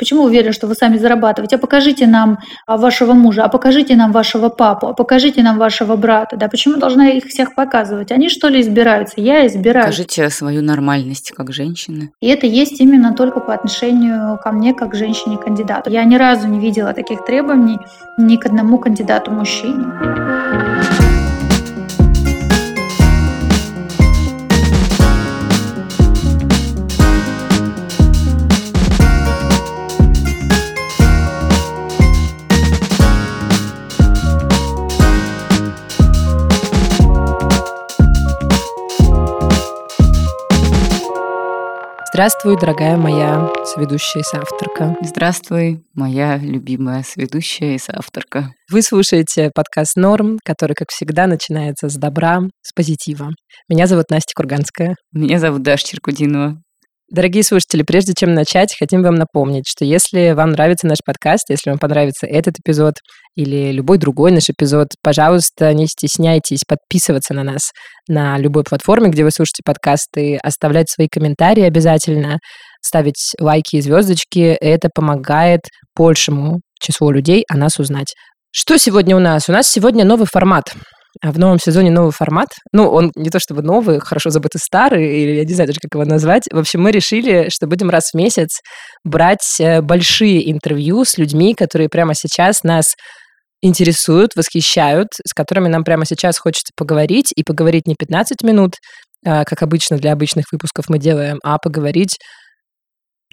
Почему уверен, что вы сами зарабатываете? А покажите нам а, вашего мужа, а покажите нам вашего папу, а покажите нам вашего брата. Да почему должна их всех показывать? Они что ли избираются? Я избираю. Покажите свою нормальность как женщины. И это есть именно только по отношению ко мне как женщине-кандидату. Я ни разу не видела таких требований ни к одному кандидату-мужчине. Здравствуй, дорогая моя сведущая и соавторка. Здравствуй, моя любимая сведущая и соавторка. Вы слушаете подкаст «Норм», который, как всегда, начинается с добра, с позитива. Меня зовут Настя Курганская. Меня зовут Даша Черкудинова. Дорогие слушатели, прежде чем начать, хотим вам напомнить, что если вам нравится наш подкаст, если вам понравится этот эпизод или любой другой наш эпизод, пожалуйста, не стесняйтесь подписываться на нас на любой платформе, где вы слушаете подкасты, оставлять свои комментарии обязательно, ставить лайки и звездочки. Это помогает большему числу людей о нас узнать. Что сегодня у нас? У нас сегодня новый формат. В новом сезоне новый формат. Ну, он не то чтобы новый, хорошо забытый старый, или я не знаю даже, как его назвать. В общем, мы решили, что будем раз в месяц брать э, большие интервью с людьми, которые прямо сейчас нас интересуют, восхищают, с которыми нам прямо сейчас хочется поговорить, и поговорить не 15 минут, а, как обычно для обычных выпусков мы делаем, а поговорить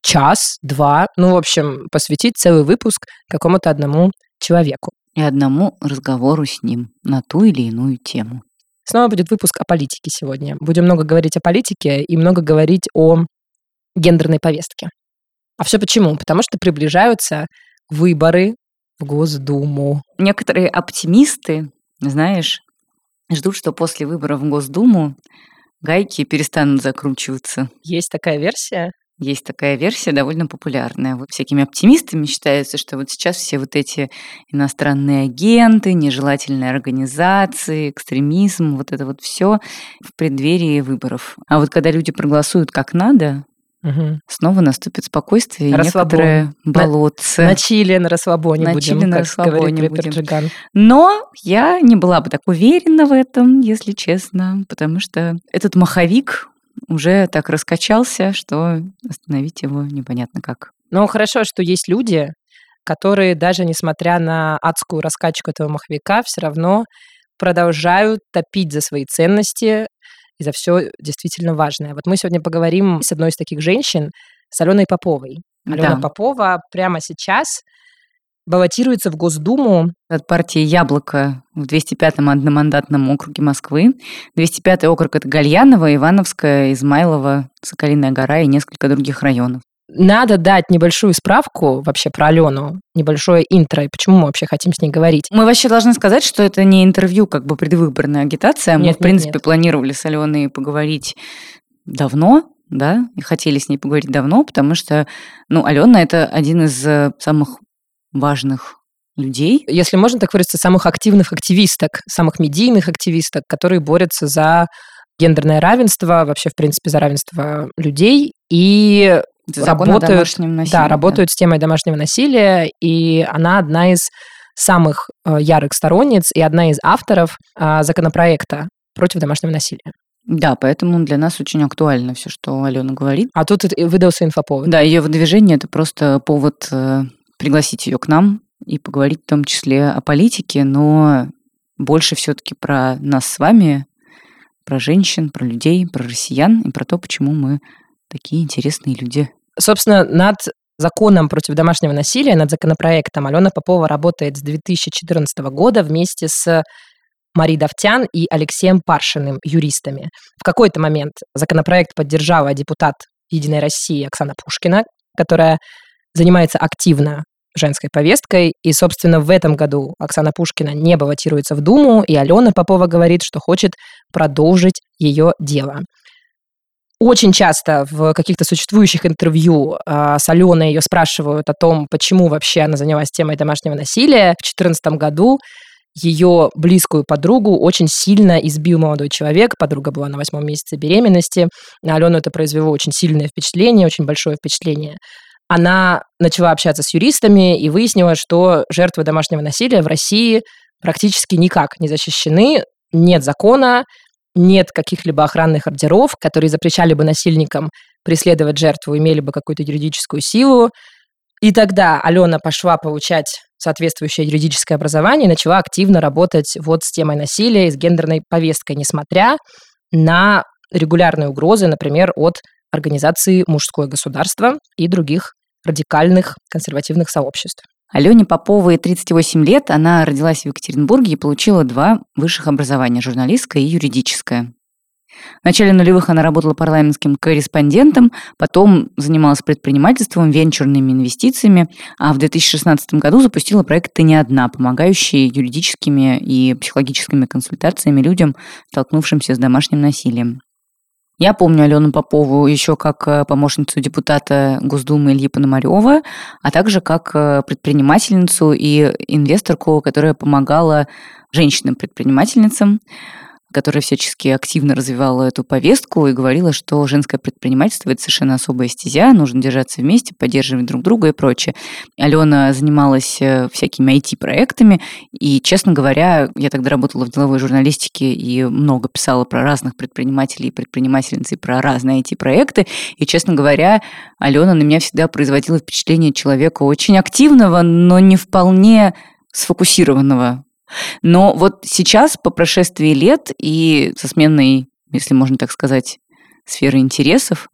час, два, ну, в общем, посвятить целый выпуск какому-то одному человеку и одному разговору с ним на ту или иную тему. Снова будет выпуск о политике сегодня. Будем много говорить о политике и много говорить о гендерной повестке. А все почему? Потому что приближаются выборы в Госдуму. Некоторые оптимисты, знаешь, ждут, что после выборов в Госдуму гайки перестанут закручиваться. Есть такая версия? Есть такая версия, довольно популярная. Вот всякими оптимистами считается, что вот сейчас все вот эти иностранные агенты, нежелательные организации, экстремизм, вот это вот все в преддверии выборов. А вот когда люди проголосуют как надо, Угу. Снова наступит спокойствие и некоторое болотце. На, на Чили, на расслабоне на будем, Чили, на расслабоне будем. Но я не была бы так уверена в этом, если честно, потому что этот маховик уже так раскачался, что остановить его непонятно как. Ну, хорошо, что есть люди, которые даже несмотря на адскую раскачку этого маховика, все равно продолжают топить за свои ценности и за все действительно важное. Вот мы сегодня поговорим с одной из таких женщин, с Аленой Поповой. Алена да. Попова прямо сейчас баллотируется в Госдуму. От партии «Яблоко» в 205-м одномандатном округе Москвы. 205-й округ – это Гальяново, Ивановская, Измайлово, Соколиная гора и несколько других районов. Надо дать небольшую справку вообще про Алену, небольшое интро, и почему мы вообще хотим с ней говорить. Мы вообще должны сказать, что это не интервью, как бы предвыборная агитация. Мы, нет, в принципе, нет. планировали с Аленой поговорить давно, да, и хотели с ней поговорить давно, потому что, ну, Алена – это один из э, самых важных людей. Если можно так выразиться, самых активных активисток, самых медийных активисток, которые борются за гендерное равенство, вообще, в принципе, за равенство людей и Закон работают, да, работают да. с темой домашнего насилия, и она одна из самых э, ярых сторонниц и одна из авторов э, законопроекта против домашнего насилия. Да, поэтому для нас очень актуально все, что Алена говорит. А тут выдался инфоповод. Да, ее выдвижение это просто повод э, пригласить ее к нам и поговорить в том числе о политике, но больше все-таки про нас с вами, про женщин, про людей, про россиян и про то, почему мы такие интересные люди. Собственно, над законом против домашнего насилия, над законопроектом Алена Попова работает с 2014 года вместе с Марией Давтян и Алексеем Паршиным, юристами. В какой-то момент законопроект поддержала депутат «Единой России» Оксана Пушкина, которая занимается активно женской повесткой. И, собственно, в этом году Оксана Пушкина не баллотируется в Думу, и Алена Попова говорит, что хочет продолжить ее дело. Очень часто в каких-то существующих интервью э, с Аленой ее спрашивают о том, почему вообще она занялась темой домашнего насилия. В 2014 году ее близкую подругу очень сильно избил молодой человек. Подруга была на восьмом месяце беременности. На Алену это произвело очень сильное впечатление, очень большое впечатление. Она начала общаться с юристами и выяснила, что жертвы домашнего насилия в России практически никак не защищены, нет закона, нет каких-либо охранных ордеров, которые запрещали бы насильникам преследовать жертву, имели бы какую-то юридическую силу. И тогда Алена пошла получать соответствующее юридическое образование и начала активно работать вот с темой насилия и с гендерной повесткой, несмотря на регулярные угрозы, например, от организации «Мужское государство» и других радикальных консервативных сообществ. Алене Поповой 38 лет, она родилась в Екатеринбурге и получила два высших образования – журналистское и юридическое. В начале нулевых она работала парламентским корреспондентом, потом занималась предпринимательством, венчурными инвестициями, а в 2016 году запустила проект «Ты не одна», помогающий юридическими и психологическими консультациями людям, столкнувшимся с домашним насилием. Я помню Алену Попову еще как э, помощницу депутата Госдумы Ильи Пономарева, а также как э, предпринимательницу и инвесторку, которая помогала женщинам-предпринимательницам которая всячески активно развивала эту повестку и говорила, что женское предпринимательство – это совершенно особая стезя, нужно держаться вместе, поддерживать друг друга и прочее. Алена занималась э, всякими IT-проектами, и, честно говоря, я тогда работала в деловой журналистике и много писала про разных предпринимателей и предпринимательниц и про разные IT-проекты, и, честно говоря, Алена на меня всегда производила впечатление человека очень активного, но не вполне сфокусированного но вот сейчас, по прошествии лет и со сменой, если можно так сказать, сферы интересов,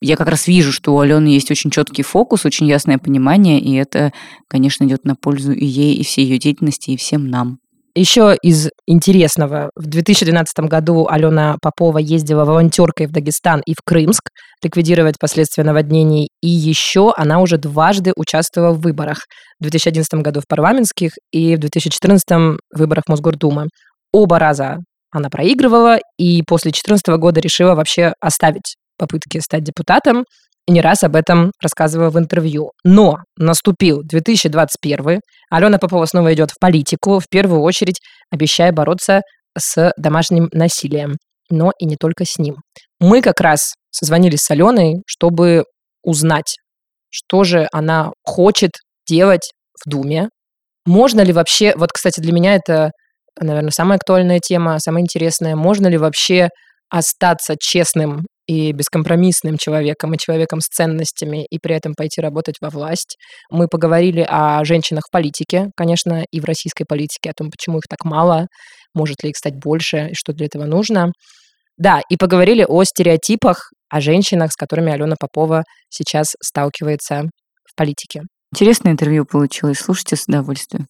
я как раз вижу, что у Алены есть очень четкий фокус, очень ясное понимание, и это, конечно, идет на пользу и ей, и всей ее деятельности, и всем нам. Еще из интересного. В 2012 году Алена Попова ездила волонтеркой в Дагестан и в Крымск ликвидировать последствия наводнений. И еще она уже дважды участвовала в выборах. В 2011 году в парламентских и в 2014 в выборах Мосгордумы. Оба раза она проигрывала и после 2014 года решила вообще оставить попытки стать депутатом не раз об этом рассказывала в интервью. Но наступил 2021, Алена Попова снова идет в политику, в первую очередь обещая бороться с домашним насилием, но и не только с ним. Мы как раз созвонились с Аленой, чтобы узнать, что же она хочет делать в Думе. Можно ли вообще, вот, кстати, для меня это, наверное, самая актуальная тема, самая интересная, можно ли вообще остаться честным и бескомпромиссным человеком, и человеком с ценностями, и при этом пойти работать во власть. Мы поговорили о женщинах в политике, конечно, и в российской политике, о том, почему их так мало, может ли их стать больше, и что для этого нужно. Да, и поговорили о стереотипах, о женщинах, с которыми Алена Попова сейчас сталкивается в политике. Интересное интервью получилось. Слушайте с удовольствием.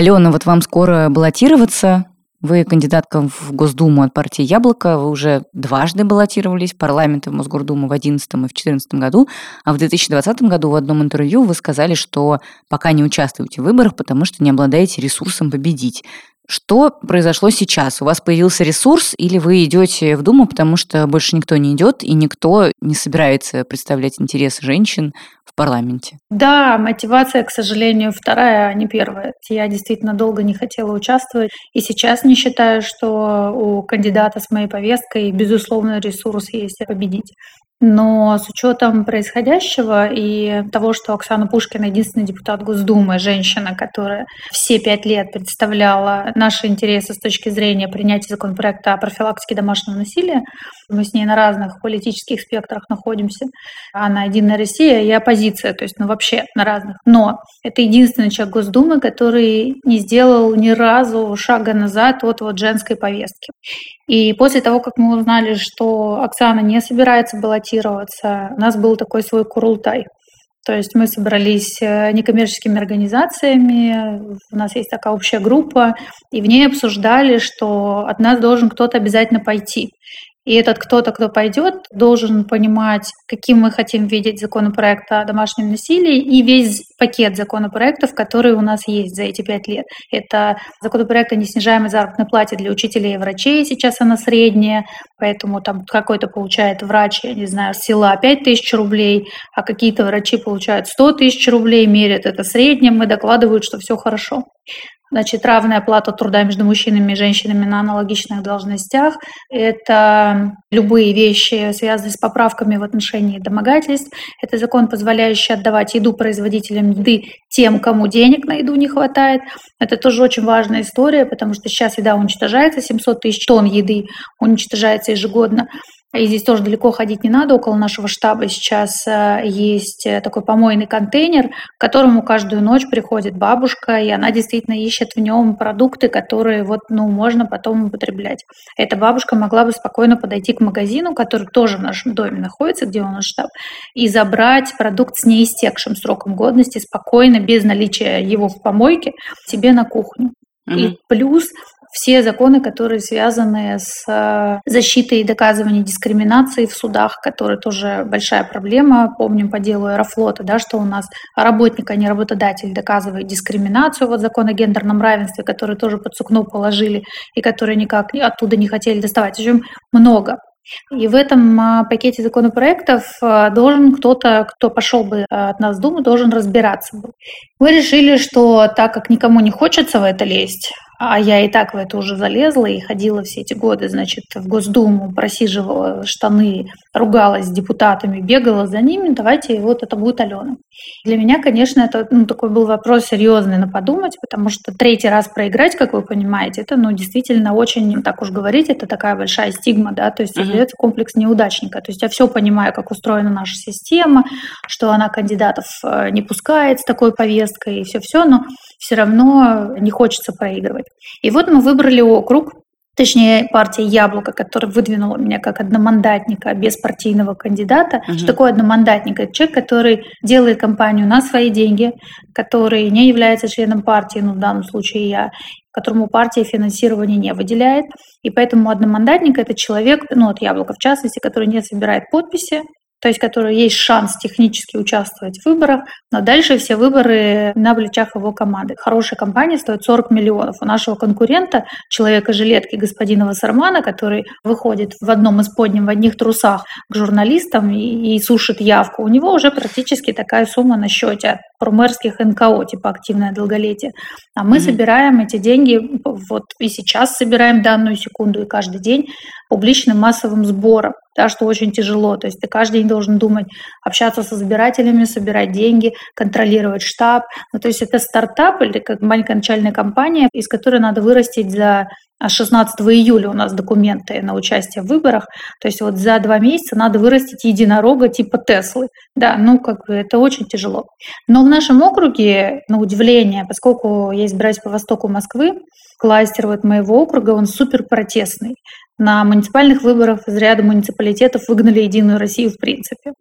Алена, вот вам скоро баллотироваться. Вы кандидатка в Госдуму от партии «Яблоко». Вы уже дважды баллотировались в парламент и в Мосгордуму в 2011 и в 2014 году. А в 2020 году в одном интервью вы сказали, что пока не участвуете в выборах, потому что не обладаете ресурсом победить. Что произошло сейчас? У вас появился ресурс или вы идете в Думу, потому что больше никто не идет и никто не собирается представлять интересы женщин в парламенте? Да, мотивация, к сожалению, вторая, а не первая. Я действительно долго не хотела участвовать и сейчас не считаю, что у кандидата с моей повесткой, безусловно, ресурс есть победить. Но с учетом происходящего и того, что Оксана Пушкина единственный депутат Госдумы, женщина, которая все пять лет представляла наши интересы с точки зрения принятия законопроекта о профилактике домашнего насилия, мы с ней на разных политических спектрах находимся. Она «Единая Россия» и оппозиция, то есть ну, вообще на разных. Но это единственный человек Госдумы, который не сделал ни разу шага назад от вот женской повестки. И после того, как мы узнали, что Оксана не собирается баллотироваться, у нас был такой свой курултай. То есть мы собрались э, некоммерческими организациями, у нас есть такая общая группа, и в ней обсуждали, что от нас должен кто-то обязательно пойти. И этот кто-то, кто пойдет, должен понимать, каким мы хотим видеть законопроект о домашнем насилии и весь пакет законопроектов, которые у нас есть за эти пять лет. Это законопроект о неснижаемой заработной плате для учителей и врачей, сейчас она средняя, поэтому там какой-то получает врач, я не знаю, села 5 тысяч рублей, а какие-то врачи получают 100 тысяч рублей, мерят это средним и докладывают, что все хорошо. Значит, равная плата труда между мужчинами и женщинами на аналогичных должностях. Это любые вещи, связанные с поправками в отношении домогательств. Это закон, позволяющий отдавать еду производителям еды тем, кому денег на еду не хватает. Это тоже очень важная история, потому что сейчас еда уничтожается, 700 тысяч тонн еды уничтожается ежегодно. И здесь тоже далеко ходить не надо. Около нашего штаба сейчас э, есть э, такой помойный контейнер, к которому каждую ночь приходит бабушка, и она действительно ищет в нем продукты, которые вот, ну, можно потом употреблять. Эта бабушка могла бы спокойно подойти к магазину, который тоже в нашем доме находится, где у нас штаб, и забрать продукт с неистекшим сроком годности спокойно, без наличия его в помойке, себе на кухню. И плюс все законы, которые связаны с э, защитой и доказыванием дискриминации в судах, которые тоже большая проблема. Помним по делу Аэрофлота, да, что у нас работник, а не работодатель доказывает дискриминацию. Вот закон о гендерном равенстве, который тоже под сукно положили и который никак оттуда не хотели доставать. В общем, много. И в этом а, пакете законопроектов а, должен кто-то, кто пошел бы от нас в Думу, должен разбираться. Мы решили, что так как никому не хочется в это лезть, а я и так в это уже залезла и ходила все эти годы, значит, в Госдуму, просиживала штаны, ругалась с депутатами, бегала за ними. Давайте вот это будет Алена. Для меня, конечно, это ну, такой был вопрос серьезный на подумать, потому что третий раз проиграть, как вы понимаете, это ну, действительно очень, так уж говорить, это такая большая стигма, да, то есть uh-huh. комплекс неудачника. То есть я все понимаю, как устроена наша система, что она кандидатов э, не пускает с такой повесткой и все-все, но все равно не хочется проигрывать. И вот мы выбрали округ, точнее партия «Яблоко», которая выдвинула меня как одномандатника без партийного кандидата. Угу. Что такое одномандатник? Это человек, который делает кампанию на свои деньги, который не является членом партии, ну в данном случае я, которому партия финансирование не выделяет. И поэтому одномандатник – это человек, ну от «Яблока» в частности, который не собирает подписи, то есть который есть шанс технически участвовать в выборах, но дальше все выборы на плечах его команды. Хорошая компания стоит 40 миллионов. У нашего конкурента, человека-жилетки господина Вассермана, который выходит в одном из подним, в одних трусах к журналистам и, и сушит явку, у него уже практически такая сумма на счете от промерских НКО, типа активное долголетие. А мы mm-hmm. собираем эти деньги, вот и сейчас собираем данную секунду и каждый день публичным массовым сбором, да, что очень тяжело. То есть ты каждый день должен думать, общаться со избирателями, собирать деньги, контролировать штаб. Ну, то есть это стартап или как маленькая начальная компания, из которой надо вырастить за 16 июля у нас документы на участие в выборах. То есть вот за два месяца надо вырастить единорога типа Теслы. Да, ну как бы это очень тяжело. Но в нашем округе, на удивление, поскольку я избираюсь по востоку Москвы, кластер вот моего округа, он супер протестный. На муниципальных выборах из ряда муниципалитетов выгнали Единую Россию в принципе.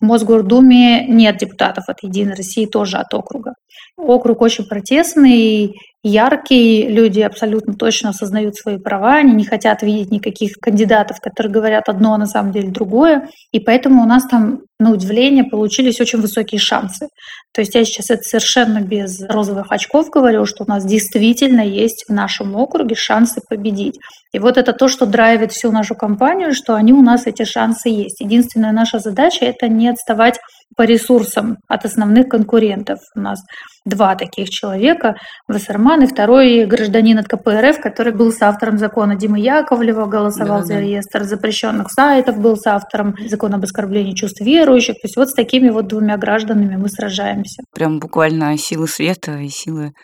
В Мосгордуме нет депутатов от Единой России, тоже от округа. Округ очень протестный, яркий, люди абсолютно точно осознают свои права, они не хотят видеть никаких кандидатов, которые говорят одно, а на самом деле другое. И поэтому у нас там, на удивление, получились очень высокие шансы. То есть я сейчас это совершенно без розовых очков говорю, что у нас действительно есть в нашем округе шансы победить. И вот это то, что драйвит всю нашу компанию, что они у нас эти шансы есть. Единственная наша задача – это не отставать по ресурсам от основных конкурентов. У нас два таких человека, Вассерман и второй гражданин от КПРФ, который был с автором закона Дима Яковлева, голосовал да, за да. реестр запрещенных сайтов, был с автором закона об оскорблении чувств верующих. То есть вот с такими вот двумя гражданами мы сражаемся. Прям буквально силы света и силы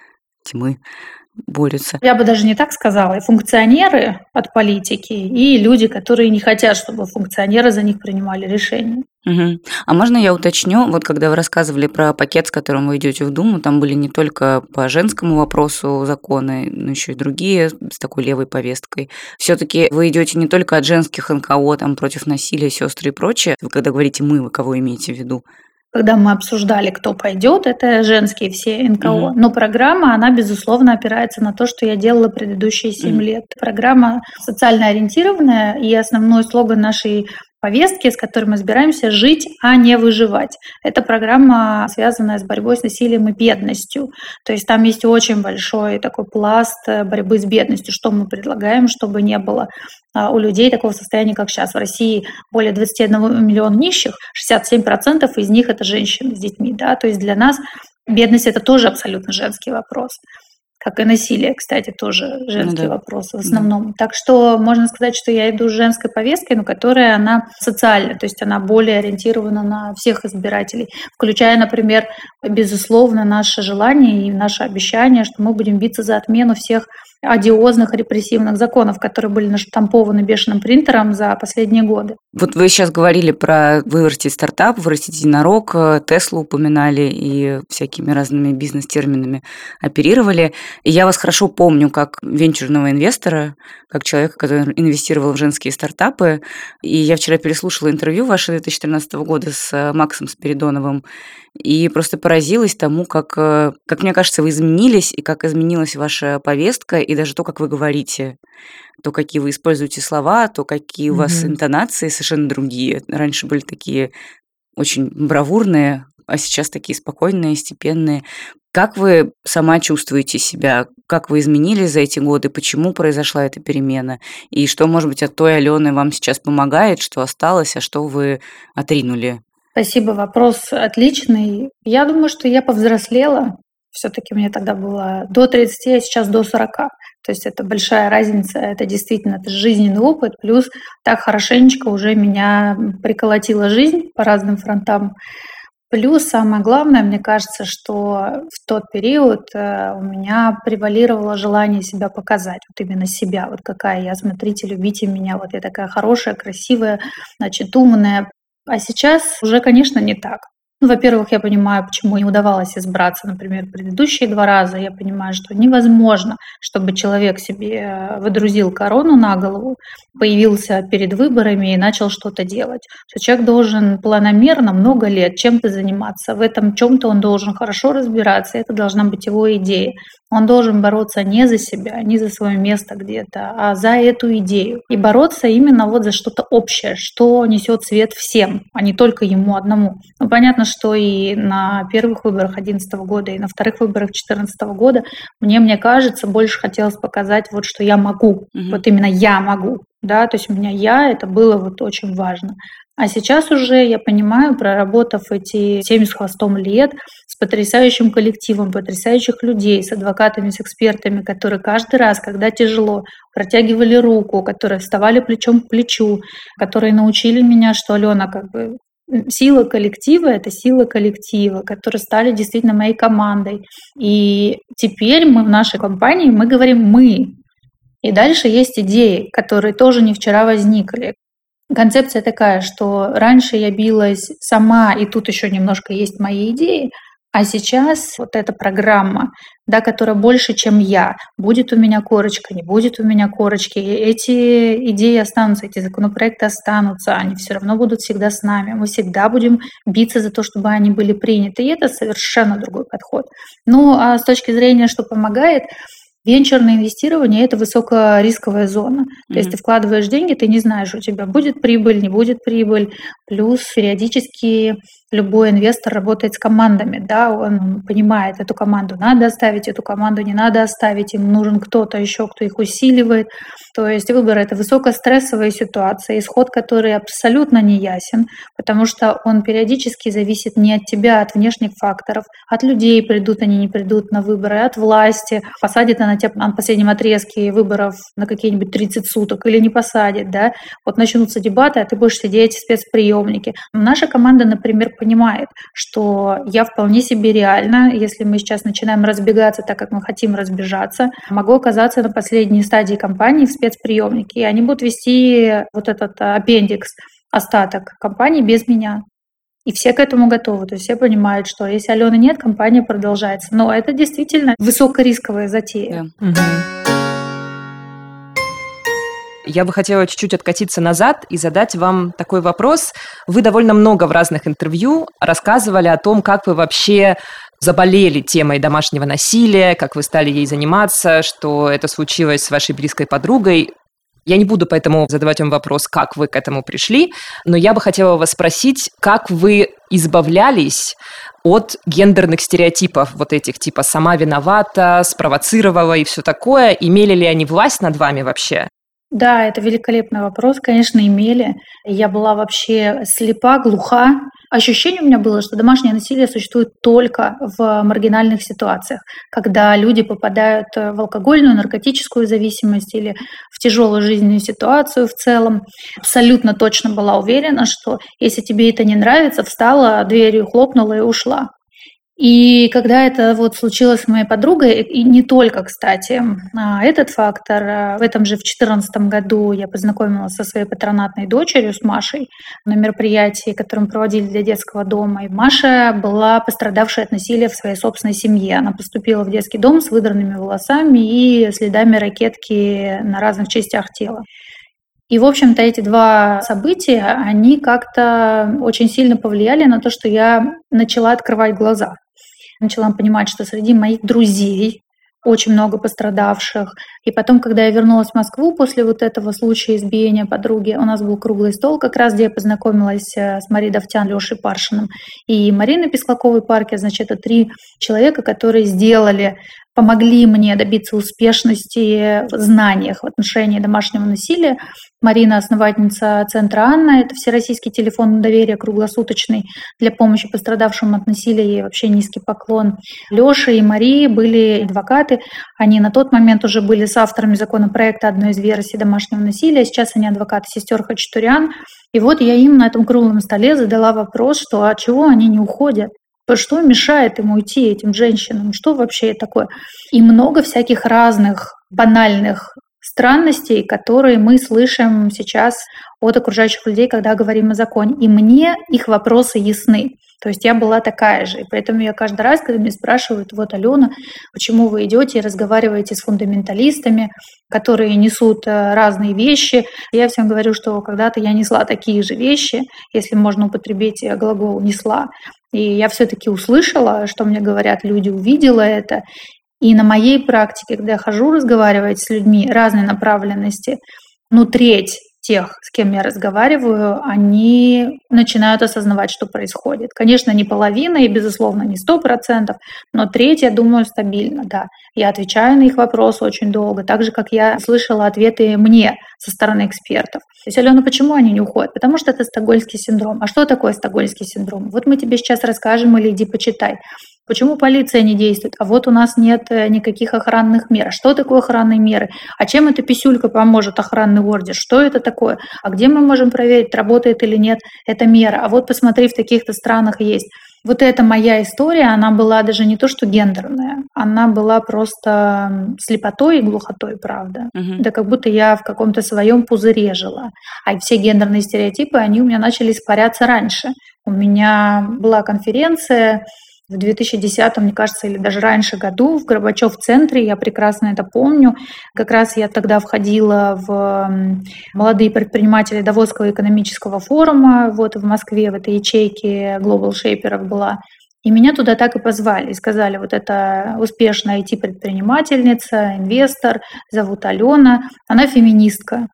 тьмы борются. Я бы даже не так сказала. И функционеры от политики, и люди, которые не хотят, чтобы функционеры за них принимали решения. Угу. А можно я уточню, вот когда вы рассказывали про пакет, с которым вы идете в Думу, там были не только по женскому вопросу законы, но еще и другие с такой левой повесткой. Все-таки вы идете не только от женских НКО, там против насилия, сестры и прочее. Вы когда говорите мы, вы кого имеете в виду? Когда мы обсуждали, кто пойдет, это женские все НКО. Mm-hmm. Но программа, она, безусловно, опирается на то, что я делала предыдущие 7 mm-hmm. лет. Программа социально ориентированная, и основной слоган нашей повестки, с которой мы собираемся жить, а не выживать. Это программа, связанная с борьбой с насилием и бедностью. То есть там есть очень большой такой пласт э, борьбы с бедностью, что мы предлагаем, чтобы не было а, у людей такого состояния, как сейчас. В России более 21 миллиона нищих, 67% из них это женщины с детьми. Да? То есть для нас бедность – это тоже абсолютно женский вопрос как и насилие, кстати, тоже женский ну, да. вопрос в основном. Да. Так что можно сказать, что я иду с женской повесткой, но которая она социальная, то есть она более ориентирована на всех избирателей, включая, например, безусловно, наше желание и наше обещание, что мы будем биться за отмену всех одиозных репрессивных законов, которые были наштампованы бешеным принтером за последние годы. Вот вы сейчас говорили про вырастить стартап, вырастить единорог, э, Теслу упоминали и всякими разными бизнес-терминами оперировали. И я вас хорошо помню как венчурного инвестора, как человека, который инвестировал в женские стартапы. И я вчера переслушала интервью ваше 2014 года с э, Максом Спиридоновым и просто поразилась тому, как, э, как мне кажется, вы изменились, и как изменилась ваша повестка, и даже то, как вы говорите, то, какие вы используете слова, то, какие у вас mm-hmm. интонации совершенно другие. Раньше были такие очень бравурные, а сейчас такие спокойные, степенные. Как вы сама чувствуете себя? Как вы изменились за эти годы? Почему произошла эта перемена? И что, может быть, от той Алены вам сейчас помогает, что осталось, а что вы отринули? Спасибо, вопрос отличный. Я думаю, что я повзрослела. Все-таки мне тогда было до 30, а сейчас до 40. То есть это большая разница, это действительно это жизненный опыт, плюс так хорошенечко уже меня приколотила жизнь по разным фронтам. Плюс самое главное, мне кажется, что в тот период э, у меня превалировало желание себя показать, вот именно себя, вот какая я, смотрите, любите меня, вот я такая хорошая, красивая, значит, умная, а сейчас уже, конечно, не так. Ну, во-первых, я понимаю, почему не удавалось избраться, например, предыдущие два раза. Я понимаю, что невозможно, чтобы человек себе э, выдрузил корону на голову, появился перед выборами и начал что-то делать. Что человек должен планомерно много лет чем-то заниматься. В этом чем-то он должен хорошо разбираться. Это должна быть его идея. Он должен бороться не за себя, не за свое место где-то, а за эту идею. И бороться именно вот за что-то общее, что несет свет всем, а не только ему одному. Ну, понятно, что и на первых выборах 2011 года, и на вторых выборах 2014 года мне, мне кажется, больше хотелось показать вот, что я могу. Угу. Вот именно я могу. Да, то есть у меня я, это было вот очень важно. А сейчас уже я понимаю, проработав эти 7 с хвостом лет с потрясающим коллективом, потрясающих людей, с адвокатами, с экспертами, которые каждый раз, когда тяжело, протягивали руку, которые вставали плечом к плечу, которые научили меня, что Алена как бы сила коллектива – это сила коллектива, которые стали действительно моей командой. И теперь мы в нашей компании, мы говорим «мы», и дальше есть идеи, которые тоже не вчера возникли. Концепция такая, что раньше я билась сама, и тут еще немножко есть мои идеи, а сейчас вот эта программа, да, которая больше, чем я, будет у меня корочка, не будет у меня корочки, эти идеи останутся, эти законопроекты останутся, они все равно будут всегда с нами, мы всегда будем биться за то, чтобы они были приняты, и это совершенно другой подход. Ну, а с точки зрения, что помогает, Венчурное инвестирование – это высокорисковая зона. Mm-hmm. То есть ты вкладываешь деньги, ты не знаешь, у тебя будет прибыль, не будет прибыль. Плюс периодически любой инвестор работает с командами, да, он понимает, эту команду надо оставить, эту команду не надо оставить, им нужен кто-то еще, кто их усиливает. То есть выбор – это высокострессовая ситуация, исход который абсолютно не ясен, потому что он периодически зависит не от тебя, а от внешних факторов, от людей придут они, не придут на выборы, от власти, посадит она тебя на последнем отрезке выборов на какие-нибудь 30 суток или не посадит, да, вот начнутся дебаты, а ты будешь сидеть в спецприемнике. Наша команда, например, понимает, что я вполне себе реально, если мы сейчас начинаем разбегаться так, как мы хотим разбежаться, могу оказаться на последней стадии компании в спецприемнике, и они будут вести вот этот аппендикс, остаток компании без меня. И все к этому готовы. То есть все понимают, что если Алены нет, компания продолжается. Но это действительно высокорисковая затея. Да. Угу. Я бы хотела чуть-чуть откатиться назад и задать вам такой вопрос. Вы довольно много в разных интервью рассказывали о том, как вы вообще заболели темой домашнего насилия, как вы стали ей заниматься, что это случилось с вашей близкой подругой. Я не буду поэтому задавать вам вопрос, как вы к этому пришли, но я бы хотела вас спросить, как вы избавлялись от гендерных стереотипов, вот этих типа «сама виновата», «спровоцировала» и все такое. Имели ли они власть над вами вообще? Да, это великолепный вопрос, конечно, имели. Я была вообще слепа, глуха. Ощущение у меня было, что домашнее насилие существует только в маргинальных ситуациях, когда люди попадают в алкогольную, наркотическую зависимость или в тяжелую жизненную ситуацию в целом. Абсолютно точно была уверена, что если тебе это не нравится, встала, дверью хлопнула и ушла. И когда это вот случилось с моей подругой, и не только, кстати, а этот фактор, а в этом же в 2014 году я познакомилась со своей патронатной дочерью, с Машей, на мероприятии, которое мы проводили для детского дома. И Маша была пострадавшей от насилия в своей собственной семье. Она поступила в детский дом с выдранными волосами и следами ракетки на разных частях тела. И, в общем-то, эти два события, они как-то очень сильно повлияли на то, что я начала открывать глаза начала понимать, что среди моих друзей очень много пострадавших. И потом, когда я вернулась в Москву после вот этого случая избиения подруги, у нас был круглый стол, как раз где я познакомилась э, с Марией Давтян, Лешей Паршиным и Мариной Песклаковой парке. Значит, это три человека, которые сделали помогли мне добиться успешности в знаниях в отношении домашнего насилия. Марина, основательница Центра Анна, это всероссийский телефон доверия круглосуточный для помощи пострадавшим от насилия и вообще низкий поклон. Леша и Мария были адвокаты, они на тот момент уже были с авторами законопроекта одной из версий домашнего насилия, сейчас они адвокаты сестер Хачатурян. И вот я им на этом круглом столе задала вопрос, что а чего они не уходят? Что мешает им уйти, этим женщинам? Что вообще такое? И много всяких разных банальных странностей, которые мы слышим сейчас от окружающих людей, когда говорим о законе. И мне их вопросы ясны. То есть я была такая же. И поэтому я каждый раз, когда меня спрашивают, вот, Алена, почему вы идете и разговариваете с фундаменталистами, которые несут э, разные вещи, я всем говорю, что когда-то я несла такие же вещи, если можно употребить глагол «несла». И я все-таки услышала, что мне говорят люди, увидела это. И на моей практике, когда я хожу разговаривать с людьми разной направленности, ну, треть тех, с кем я разговариваю, они начинают осознавать, что происходит. Конечно, не половина и, безусловно, не сто процентов, но треть, я думаю, стабильно, да. Я отвечаю на их вопросы очень долго, так же, как я слышала ответы мне со стороны экспертов. То есть, Алена, почему они не уходят? Потому что это стокгольмский синдром. А что такое стокгольмский синдром? Вот мы тебе сейчас расскажем или иди почитай. Почему полиция не действует? А вот у нас нет э, никаких охранных мер. Что такое охранные меры? А чем эта писюлька поможет охранный ордер? Что это такое? А где мы можем проверить, работает или нет эта мера? А вот посмотри, в таких-то странах есть. Вот эта моя история, она была даже не то, что гендерная, она была просто слепотой и глухотой, правда. Угу. Да как будто я в каком-то своем пузыре жила. А все гендерные стереотипы, они у меня начали испаряться раньше. У меня была конференция в 2010, мне кажется, или даже раньше году в Горбачев-центре, я прекрасно это помню. Как раз я тогда входила в молодые предприниматели Давосского экономического форума, вот в Москве, в этой ячейке Global Shaperов была. И меня туда так и позвали, и сказали, вот это успешная IT-предпринимательница, инвестор, зовут Алена, она феминистка.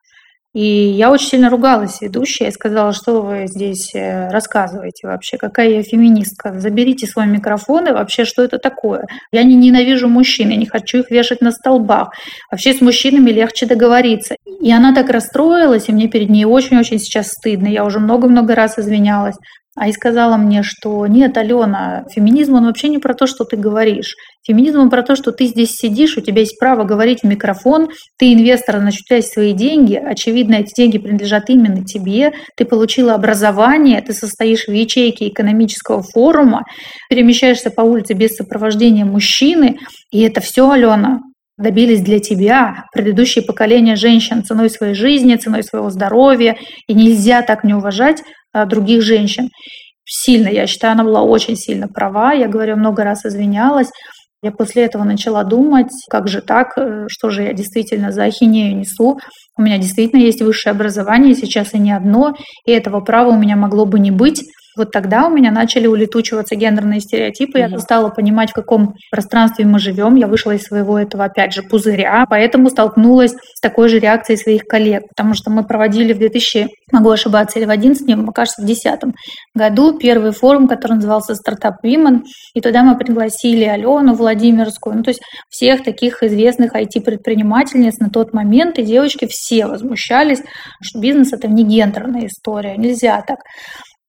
И я очень сильно ругалась ведущей и сказала, что вы здесь э, рассказываете вообще, какая я феминистка. Заберите свой микрофон и вообще, что это такое. Я не ненавижу мужчин, я не хочу их вешать на столбах. Вообще с мужчинами легче договориться. И она так расстроилась, и мне перед ней очень-очень сейчас стыдно. Я уже много-много раз извинялась. А и сказала мне, что нет, Алена, феминизм он вообще не про то, что ты говоришь. Феминизм он про то, что ты здесь сидишь, у тебя есть право говорить в микрофон, ты инвестор, значит, у тебя есть свои деньги, очевидно, эти деньги принадлежат именно тебе, ты получила образование, ты состоишь в ячейке экономического форума, перемещаешься по улице без сопровождения мужчины, и это все, Алена, добились для тебя. Предыдущие поколения женщин ценой своей жизни, ценой своего здоровья, и нельзя так не уважать других женщин. Сильно, я считаю, она была очень сильно права, я говорю, много раз извинялась. Я после этого начала думать, как же так, э, что же я действительно за ахинею несу. У меня действительно есть высшее образование, сейчас и не одно, и этого права у меня могло бы не быть. Вот тогда у меня начали улетучиваться гендерные стереотипы, mm-hmm. я стала понимать, в каком пространстве мы живем. Я вышла из своего этого, опять же, пузыря, поэтому столкнулась с такой же реакцией своих коллег, потому что мы проводили в 2000, могу ошибаться, или в 11, мне кажется, в 2010 году первый форум, который назывался Startup Women, и туда мы пригласили Алену Владимирскую, ну то есть всех таких известных IT-предпринимательниц на тот момент, и девочки все возмущались, что бизнес это не гендерная история, нельзя так.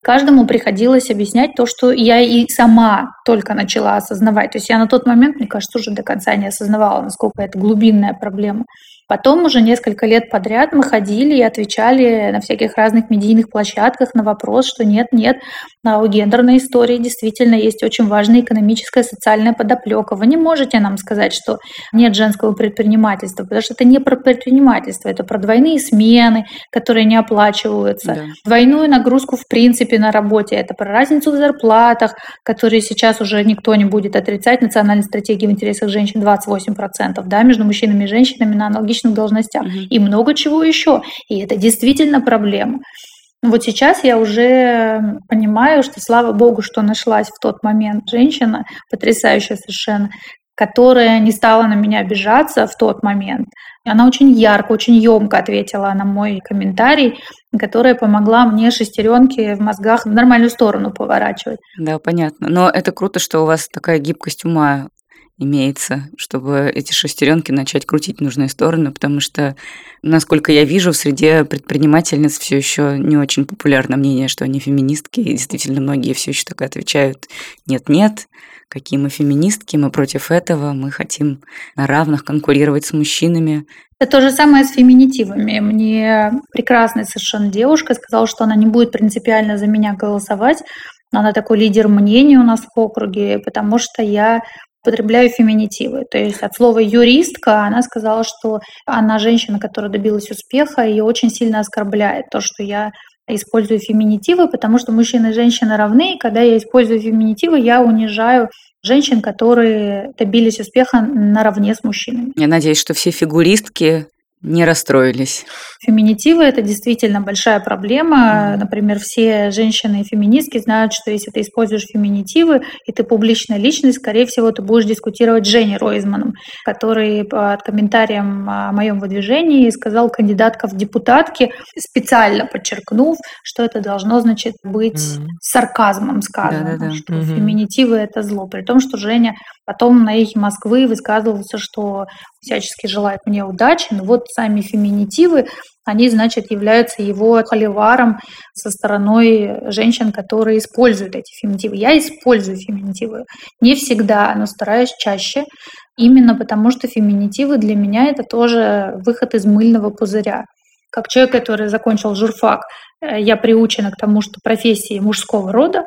Каждому приходилось объяснять то, что я и сама только начала осознавать. То есть я на тот момент, мне кажется, уже до конца не осознавала, насколько это глубинная проблема. Потом уже несколько лет подряд мы ходили и отвечали на всяких разных медийных площадках на вопрос, что нет, нет, у гендерной истории действительно есть очень важная экономическая, социальная подоплека. Вы не можете нам сказать, что нет женского предпринимательства, потому что это не про предпринимательство, это про двойные смены, которые не оплачиваются, да. двойную нагрузку в принципе на работе, это про разницу в зарплатах, которые сейчас уже никто не будет отрицать. Национальной стратегии в интересах женщин 28%, да, между мужчинами и женщинами на аналогичных должностях. Угу. И много чего еще. И это действительно проблема. Вот сейчас я уже понимаю, что слава богу, что нашлась в тот момент женщина, потрясающая совершенно, которая не стала на меня обижаться в тот момент. Она очень ярко, очень емко ответила на мой комментарий, которая помогла мне шестеренки в мозгах в нормальную сторону поворачивать. Да, понятно. Но это круто, что у вас такая гибкость ума имеется, чтобы эти шестеренки начать крутить в нужные стороны, потому что, насколько я вижу, в среде предпринимательниц все еще не очень популярно мнение, что они феминистки, и действительно многие все еще так отвечают «нет-нет», какие мы феминистки, мы против этого, мы хотим на равных конкурировать с мужчинами. Это то же самое с феминитивами. Мне прекрасная совершенно девушка сказала, что она не будет принципиально за меня голосовать, но она такой лидер мнений у нас в округе, потому что я употребляю феминитивы. То есть от слова юристка она сказала, что она женщина, которая добилась успеха, ее очень сильно оскорбляет то, что я использую феминитивы, потому что мужчины и женщины равны, и когда я использую феминитивы, я унижаю женщин, которые добились успеха наравне с мужчинами. Я надеюсь, что все фигуристки не расстроились. Феминитивы – это действительно большая проблема. Например, все женщины-феминистки знают, что если ты используешь феминитивы, и ты публичная личность, скорее всего, ты будешь дискутировать с Женей Ройзманом, который под комментарием о моем выдвижении сказал кандидатка в депутатки, специально подчеркнув, что это должно, значит, быть mm-hmm. сарказмом сказано, Да-да-да. что mm-hmm. феминитивы – это зло. При том, что Женя потом на эхе Москвы высказывался, что всячески желает мне удачи, но вот сами феминитивы, они, значит, являются его холиваром со стороной женщин, которые используют эти феминитивы. Я использую феминитивы. Не всегда, но стараюсь чаще, именно потому что феминитивы для меня это тоже выход из мыльного пузыря. Как человек, который закончил журфак, э, я приучена к тому, что профессии мужского рода,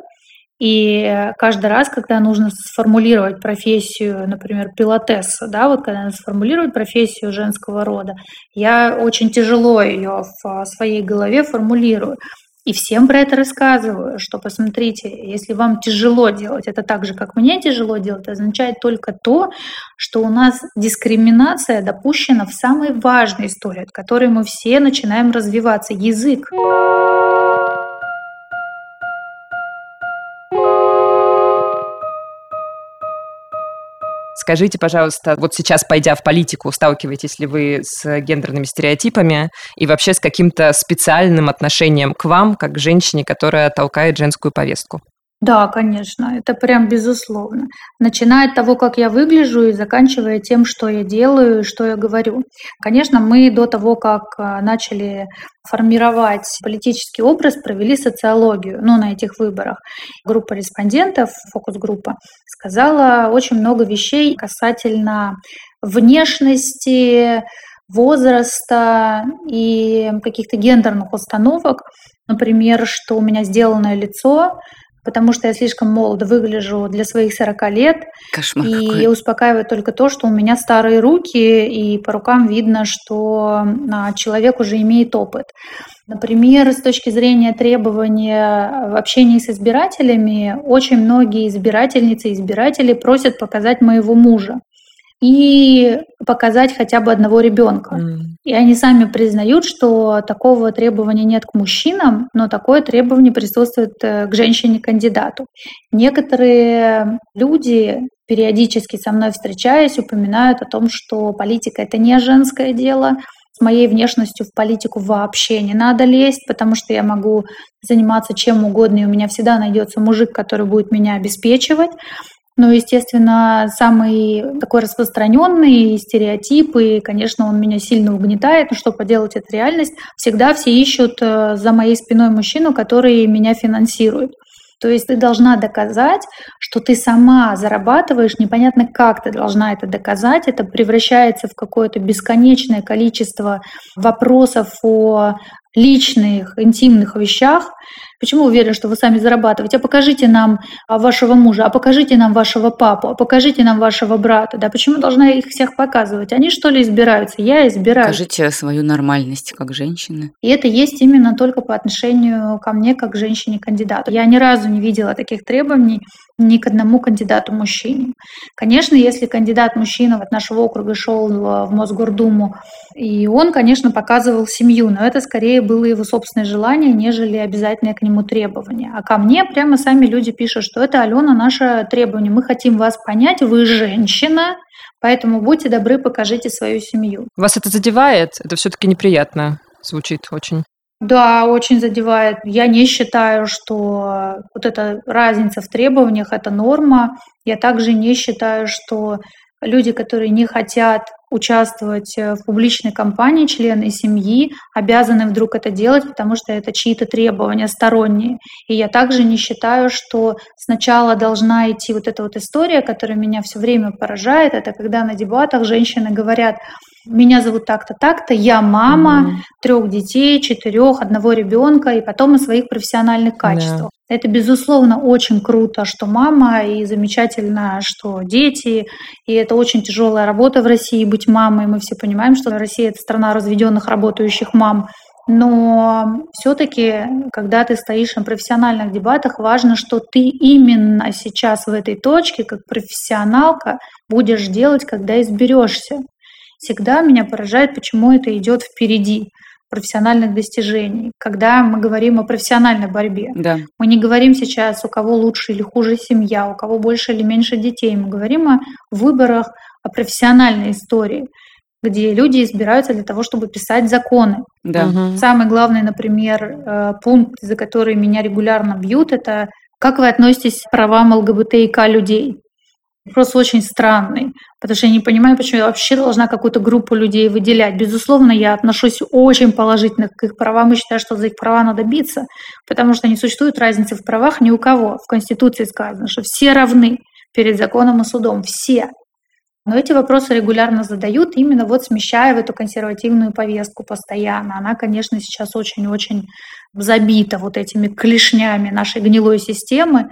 и каждый раз, когда нужно сформулировать профессию, например, пилотесса, да, вот когда надо сформулировать профессию женского рода, я очень тяжело ее в своей голове формулирую. И всем про это рассказываю, что посмотрите, если вам тяжело делать это так же, как мне тяжело делать, означает только то, что у нас дискриминация допущена в самой важной истории, от которой мы все начинаем развиваться – язык. Скажите, пожалуйста, вот сейчас, пойдя в политику, сталкиваетесь ли вы с гендерными стереотипами и вообще с каким-то специальным отношением к вам, как к женщине, которая толкает женскую повестку? Да, конечно, это прям безусловно. Начиная от того, как я выгляжу, и заканчивая тем, что я делаю, что я говорю. Конечно, мы до того, как а, начали формировать политический образ, провели социологию, ну, на этих выборах. Группа респондентов, фокус-группа, сказала очень много вещей касательно внешности, возраста и каких-то гендерных установок. Например, что у меня сделанное лицо, потому что я слишком молодо выгляжу для своих 40 лет. Кошмар и какой. успокаивает только то, что у меня старые руки, и по рукам видно, что а, человек уже имеет опыт. Например, с точки зрения требования в общении с избирателями, очень многие избирательницы и избиратели просят показать моего мужа и показать хотя бы одного ребенка. Mm. И они сами признают, что такого требования нет к мужчинам, но такое требование присутствует э, к женщине-кандидату. Некоторые люди, периодически со мной встречаясь, упоминают о том, что политика это не женское дело, с моей внешностью в политику вообще не надо лезть, потому что я могу заниматься чем угодно, и у меня всегда найдется мужик, который будет меня обеспечивать. Ну, естественно, самый такой распространенный стереотип, и, конечно, он меня сильно угнетает, но что поделать, это реальность. Всегда все ищут э, за моей спиной мужчину, который меня финансирует. То есть ты должна доказать, что ты сама зарабатываешь, непонятно как ты должна это доказать. Это превращается в какое-то бесконечное количество вопросов о личных, интимных вещах, Почему уверен, что вы сами зарабатываете? А покажите нам а, вашего мужа, а покажите нам вашего папу, а покажите нам вашего брата. Да почему должна их всех показывать? Они что ли избираются? Я избираю. Покажите свою нормальность как женщины. И это есть именно только по отношению ко мне как женщине-кандидату. Я ни разу не видела таких требований ни к одному кандидату мужчине. Конечно, если кандидат мужчина от нашего округа шел в Мосгордуму, и он, конечно, показывал семью, но это скорее было его собственное желание, нежели обязательное к нему требование. А ко мне прямо сами люди пишут, что это, Алена, наше требование. Мы хотим вас понять, вы женщина, поэтому будьте добры, покажите свою семью. Вас это задевает? Это все-таки неприятно звучит очень. Да, очень задевает. Я не считаю, что вот эта разница в требованиях – это норма. Я также не считаю, что люди, которые не хотят участвовать э, в публичной кампании, члены семьи обязаны вдруг это делать, потому что это чьи-то требования сторонние. И я также не считаю, что сначала должна идти вот эта вот история, которая меня все время поражает, это когда на дебатах женщины говорят, меня зовут так-то, так-то, я мама mm. трех детей, четырех, одного ребенка, и потом о своих профессиональных качествах. Yeah. Это, безусловно, очень круто, что мама, и замечательно, что дети, и это очень тяжелая работа в России быть мамой. Мы все понимаем, что Россия – это страна разведенных работающих мам. Но все-таки, когда ты стоишь на профессиональных дебатах, важно, что ты именно сейчас в этой точке, как профессионалка, будешь делать, когда изберешься всегда меня поражает, почему это идет впереди профессиональных достижений. Когда мы говорим о профессиональной борьбе, да. мы не говорим сейчас, у кого лучше или хуже семья, у кого больше или меньше детей. Мы говорим о выборах, о профессиональной истории где люди избираются для того, чтобы писать законы. Да. Угу. Самый главный, например, э, пункт, за который меня регулярно бьют, это как вы относитесь к правам ЛГБТИК людей вопрос очень странный, потому что я не понимаю, почему я вообще должна какую-то группу людей выделять. Безусловно, я отношусь очень положительно к их правам и считаю, что за их права надо биться, потому что не существует разницы в правах ни у кого. В Конституции сказано, что все равны перед законом и судом, все. Но эти вопросы регулярно задают, именно вот смещая в эту консервативную повестку постоянно. Она, конечно, сейчас очень-очень забита вот этими клешнями нашей гнилой системы,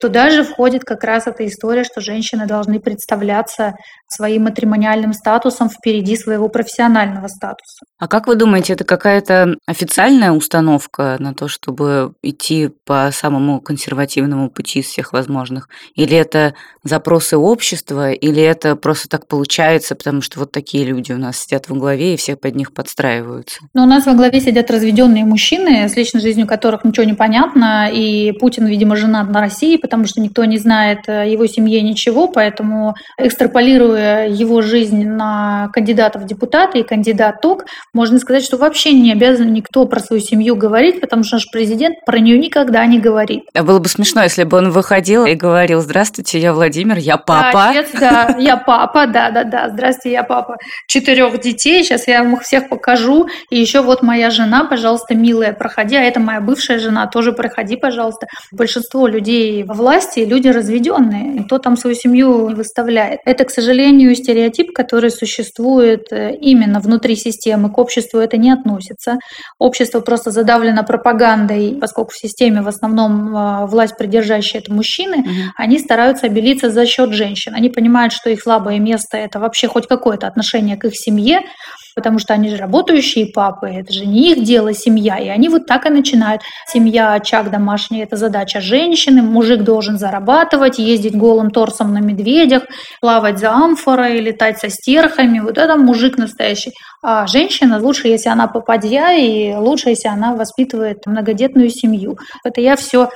Туда же входит как раз эта история, что женщины должны представляться своим матримониальным статусом впереди своего профессионального статуса. А как вы думаете, это какая-то официальная установка на то, чтобы идти по самому консервативному пути из всех возможных? Или это запросы общества, или это просто так получается, потому что вот такие люди у нас сидят во главе, и все под них подстраиваются? Ну, у нас во главе сидят разведенные мужчины, с личной жизнью которых ничего не понятно, и Путин, видимо, женат на России, потому что никто не знает о его семье ничего, поэтому экстраполируя его жизнь на кандидатов в депутаты и кандидаток, можно сказать, что вообще не обязан никто про свою семью говорить, потому что наш президент про нее никогда не говорит. А было бы смешно, если бы он выходил и говорил, здравствуйте, я Владимир, я папа. Да, отец, да, я папа, да-да-да, здравствуйте, я папа четырех детей, сейчас я вам их всех покажу, и еще вот моя жена, пожалуйста, милая, проходи, а это моя бывшая жена, тоже проходи, пожалуйста. Большинство людей во власти люди разведенные, никто там свою семью выставляет. Это, к сожалению, стереотип, который существует э, именно внутри системы, к обществу это не относится. Общество просто задавлено пропагандой, поскольку в системе в основном э, власть придержащие это мужчины, угу. они стараются обелиться за счет женщин. Они понимают, что их слабое место это вообще хоть какое-то отношение к их семье, потому что они же работающие папы, это же не их дело семья, и они вот так и начинают. Семья, очаг домашний – это задача женщины, мужик должен зарабатывать, ездить голым торсом на медведях, плавать за амфорой, летать со стерхами, вот это мужик настоящий. А женщина лучше, если она попадья, и лучше, если она воспитывает многодетную семью. Это я все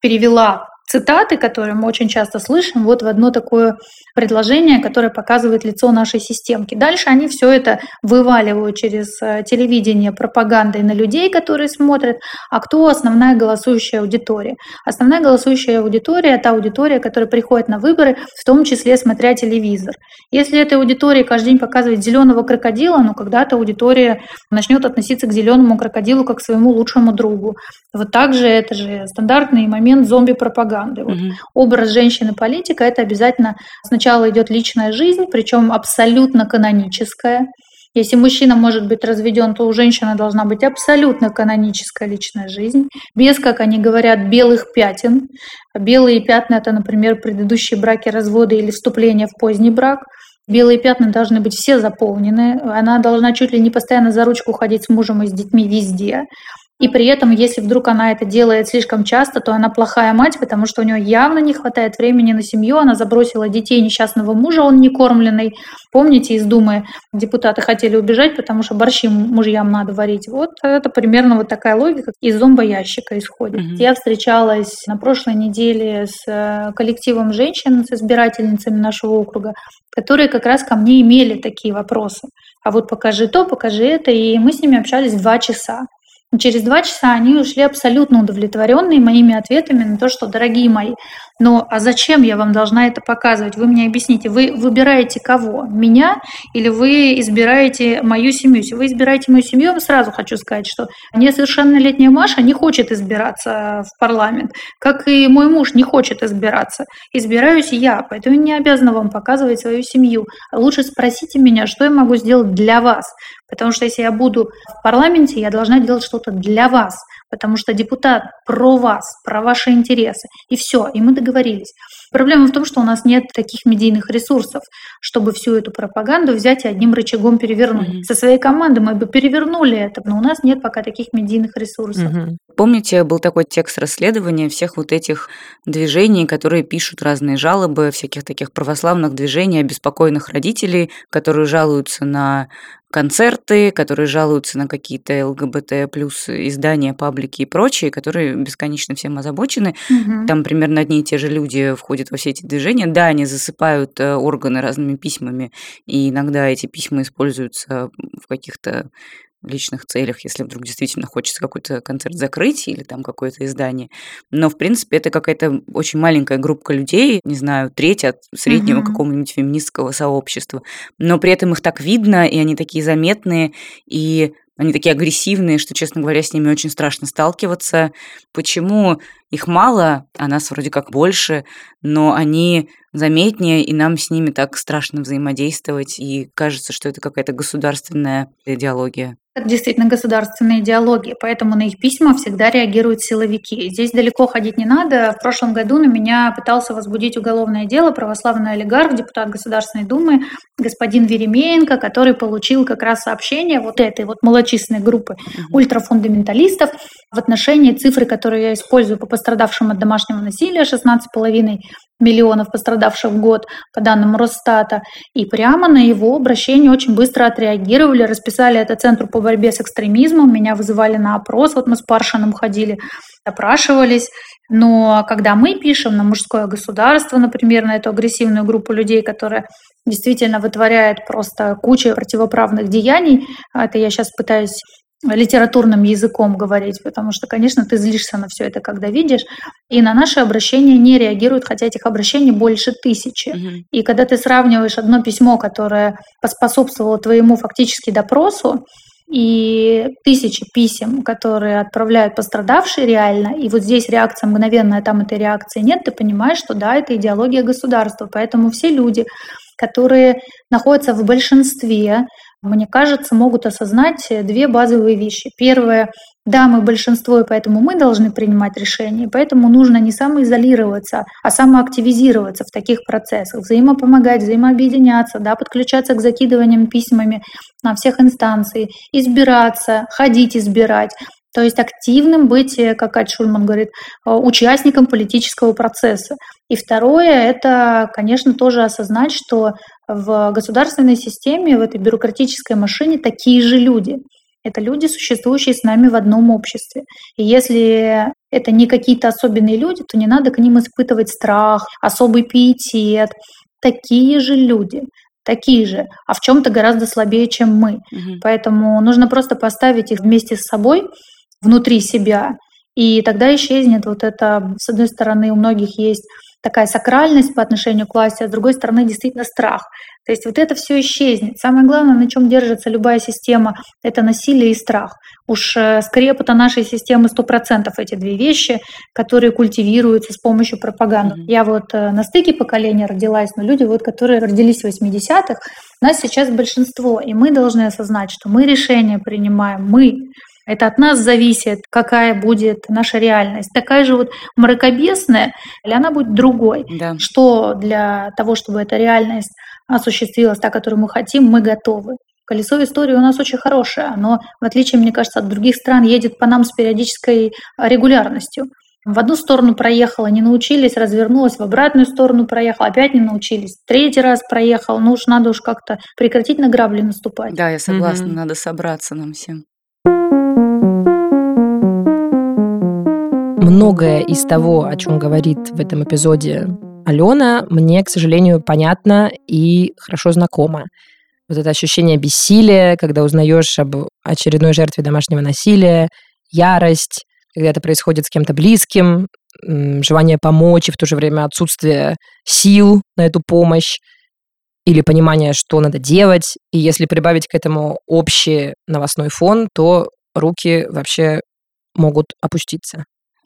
перевела цитаты, которые мы очень часто слышим, вот в одно такое предложение, которое показывает лицо нашей системки. Дальше они все это вываливают через э, телевидение пропагандой на людей, которые смотрят. А кто основная голосующая аудитория? Основная голосующая аудитория – это аудитория, которая приходит на выборы, в том числе смотря телевизор. Если этой аудитории каждый день показывает зеленого крокодила, ну когда-то аудитория начнет относиться к зеленому крокодилу как к своему лучшему другу. Вот так же это же стандартный момент зомби-пропаганды. Вот. Угу. Образ женщины-политика – это обязательно сначала идет личная жизнь, причем абсолютно каноническая. Если мужчина может быть разведен, то у женщины должна быть абсолютно каноническая личная жизнь, без, как они говорят, белых пятен. Белые пятна – это, например, предыдущие браки, разводы или вступление в поздний брак. Белые пятна должны быть все заполнены. Она должна чуть ли не постоянно за ручку ходить с мужем и с детьми везде. И при этом, если вдруг она это делает слишком часто, то она плохая мать, потому что у нее явно не хватает времени на семью, она забросила детей несчастного мужа, он не кормленный. Помните, из Думы депутаты хотели убежать, потому что борщи мужьям надо варить. Вот это примерно вот такая логика из зомбоящика исходит. Угу. Я встречалась на прошлой неделе с э, коллективом женщин, с избирательницами нашего округа, которые как раз ко мне имели такие вопросы. А вот покажи то, покажи это. И мы с ними общались два часа. Через два часа они ушли абсолютно удовлетворенные моими ответами на то, что, дорогие мои, но а зачем я вам должна это показывать? Вы мне объясните, вы выбираете кого? Меня или вы избираете мою семью? Если вы избираете мою семью, я вам сразу хочу сказать, что несовершеннолетняя Маша не хочет избираться в парламент, как и мой муж не хочет избираться. Избираюсь я, поэтому не обязана вам показывать свою семью. Лучше спросите меня, что я могу сделать для вас. Потому что если я буду в парламенте, я должна делать что-то для вас потому что депутат про вас, про ваши интересы. И все, и мы договорились. Проблема в том, что у нас нет таких медийных ресурсов, чтобы всю эту пропаганду взять и одним рычагом перевернуть. Mm-hmm. Со своей командой мы бы перевернули это, но у нас нет пока таких медийных ресурсов. Mm-hmm. Помните, был такой текст расследования всех вот этих движений, которые пишут разные жалобы, всяких таких православных движений, обеспокоенных родителей, которые жалуются на концерты, которые жалуются на какие-то ЛГБТ плюс издания, паблики и прочие, которые бесконечно всем озабочены. Угу. Там примерно одни и те же люди входят во все эти движения. Да, они засыпают э, органы разными письмами, и иногда эти письма используются в каких-то личных целях, если вдруг действительно хочется какой-то концерт закрыть или там какое-то издание. Но, в принципе, это какая-то очень маленькая группа людей, не знаю, треть от среднего mm-hmm. какого-нибудь феминистского сообщества. Но при этом их так видно, и они такие заметные, и они такие агрессивные, что, честно говоря, с ними очень страшно сталкиваться. Почему их мало, а нас вроде как больше, но они заметнее, и нам с ними так страшно взаимодействовать, и кажется, что это какая-то государственная идеология. Это действительно государственные идеологии, поэтому на их письма всегда реагируют силовики. Здесь далеко ходить не надо. В прошлом году на меня пытался возбудить уголовное дело православный олигарх, депутат Государственной Думы, господин Веремеенко, который получил как раз сообщение вот этой вот малочисленной группы ультрафундаменталистов в отношении цифры, которые я использую по пострадавшим от домашнего насилия, 16,5 миллионов пострадавших в год, по данным Росстата. И прямо на его обращение очень быстро отреагировали, расписали это Центру по борьбе с экстремизмом, меня вызывали на опрос, вот мы с Паршином ходили, опрашивались. Но когда мы пишем на мужское государство, например, на эту агрессивную группу людей, которая действительно вытворяет просто кучу противоправных деяний, это я сейчас пытаюсь литературным языком говорить, потому что, конечно, ты злишься на все это, когда видишь, и на наши обращения не реагируют, хотя этих обращений больше тысячи. Угу. И когда ты сравниваешь одно письмо, которое поспособствовало твоему фактически допросу, и тысячи писем, которые отправляют пострадавшие реально, и вот здесь реакция мгновенная, там этой реакции нет, ты понимаешь, что да, это идеология государства. Поэтому все люди, которые находятся в большинстве, мне кажется, могут осознать две базовые вещи. Первое Да, мы большинство, и поэтому мы должны принимать решения, поэтому нужно не самоизолироваться, а самоактивизироваться в таких процессах, взаимопомогать, взаимообъединяться, да, подключаться к закидываниям письмами на всех инстанций, избираться, ходить избирать. То есть активным быть, э, как Кать Шульман говорит, э, участником политического процесса. И второе, это, конечно, тоже осознать, что в государственной системе, в этой бюрократической машине такие же люди – это люди, существующие с нами в одном обществе. И если это не какие-то особенные люди, то не надо к ним испытывать страх, особый пиетет. Такие же люди, такие же, а в чем-то гораздо слабее, чем мы. Угу. Поэтому нужно просто поставить их вместе с собой, внутри себя, и тогда исчезнет вот это, с одной стороны, у многих есть такая сакральность по отношению к власти, а с другой стороны действительно страх. То есть вот это все исчезнет. Самое главное, на чем держится любая система, это насилие и страх. Уж э, скрепота нашей системы 100% эти две вещи, которые культивируются с помощью пропаганды. Mm-hmm. Я вот э, на стыке поколения родилась, но люди, вот, которые родились в 80-х, нас сейчас большинство, и мы должны осознать, что мы решения принимаем, мы, это от нас зависит, какая будет наша реальность. Такая же вот мракобесная, или она будет другой. Да. Что для того, чтобы эта реальность осуществилась, та, которую мы хотим, мы готовы. Колесо истории у нас очень хорошее. Оно, в отличие, мне кажется, от других стран, едет по нам с периодической регулярностью. В одну сторону проехала, не научились, развернулась, в обратную сторону проехала, опять не научились. Третий раз проехал, ну уж надо уж как-то прекратить на грабли наступать. Да, я согласна, угу. надо собраться нам всем. Многое из того, о чем говорит в этом эпизоде Алена, мне, к сожалению, понятно и хорошо знакомо. Вот это ощущение бессилия, когда узнаешь об очередной жертве домашнего насилия, ярость, когда это происходит с кем-то близким, желание помочь и в то же время отсутствие сил на эту помощь или понимание, что надо делать. И если прибавить к этому общий новостной фон, то руки вообще могут опуститься.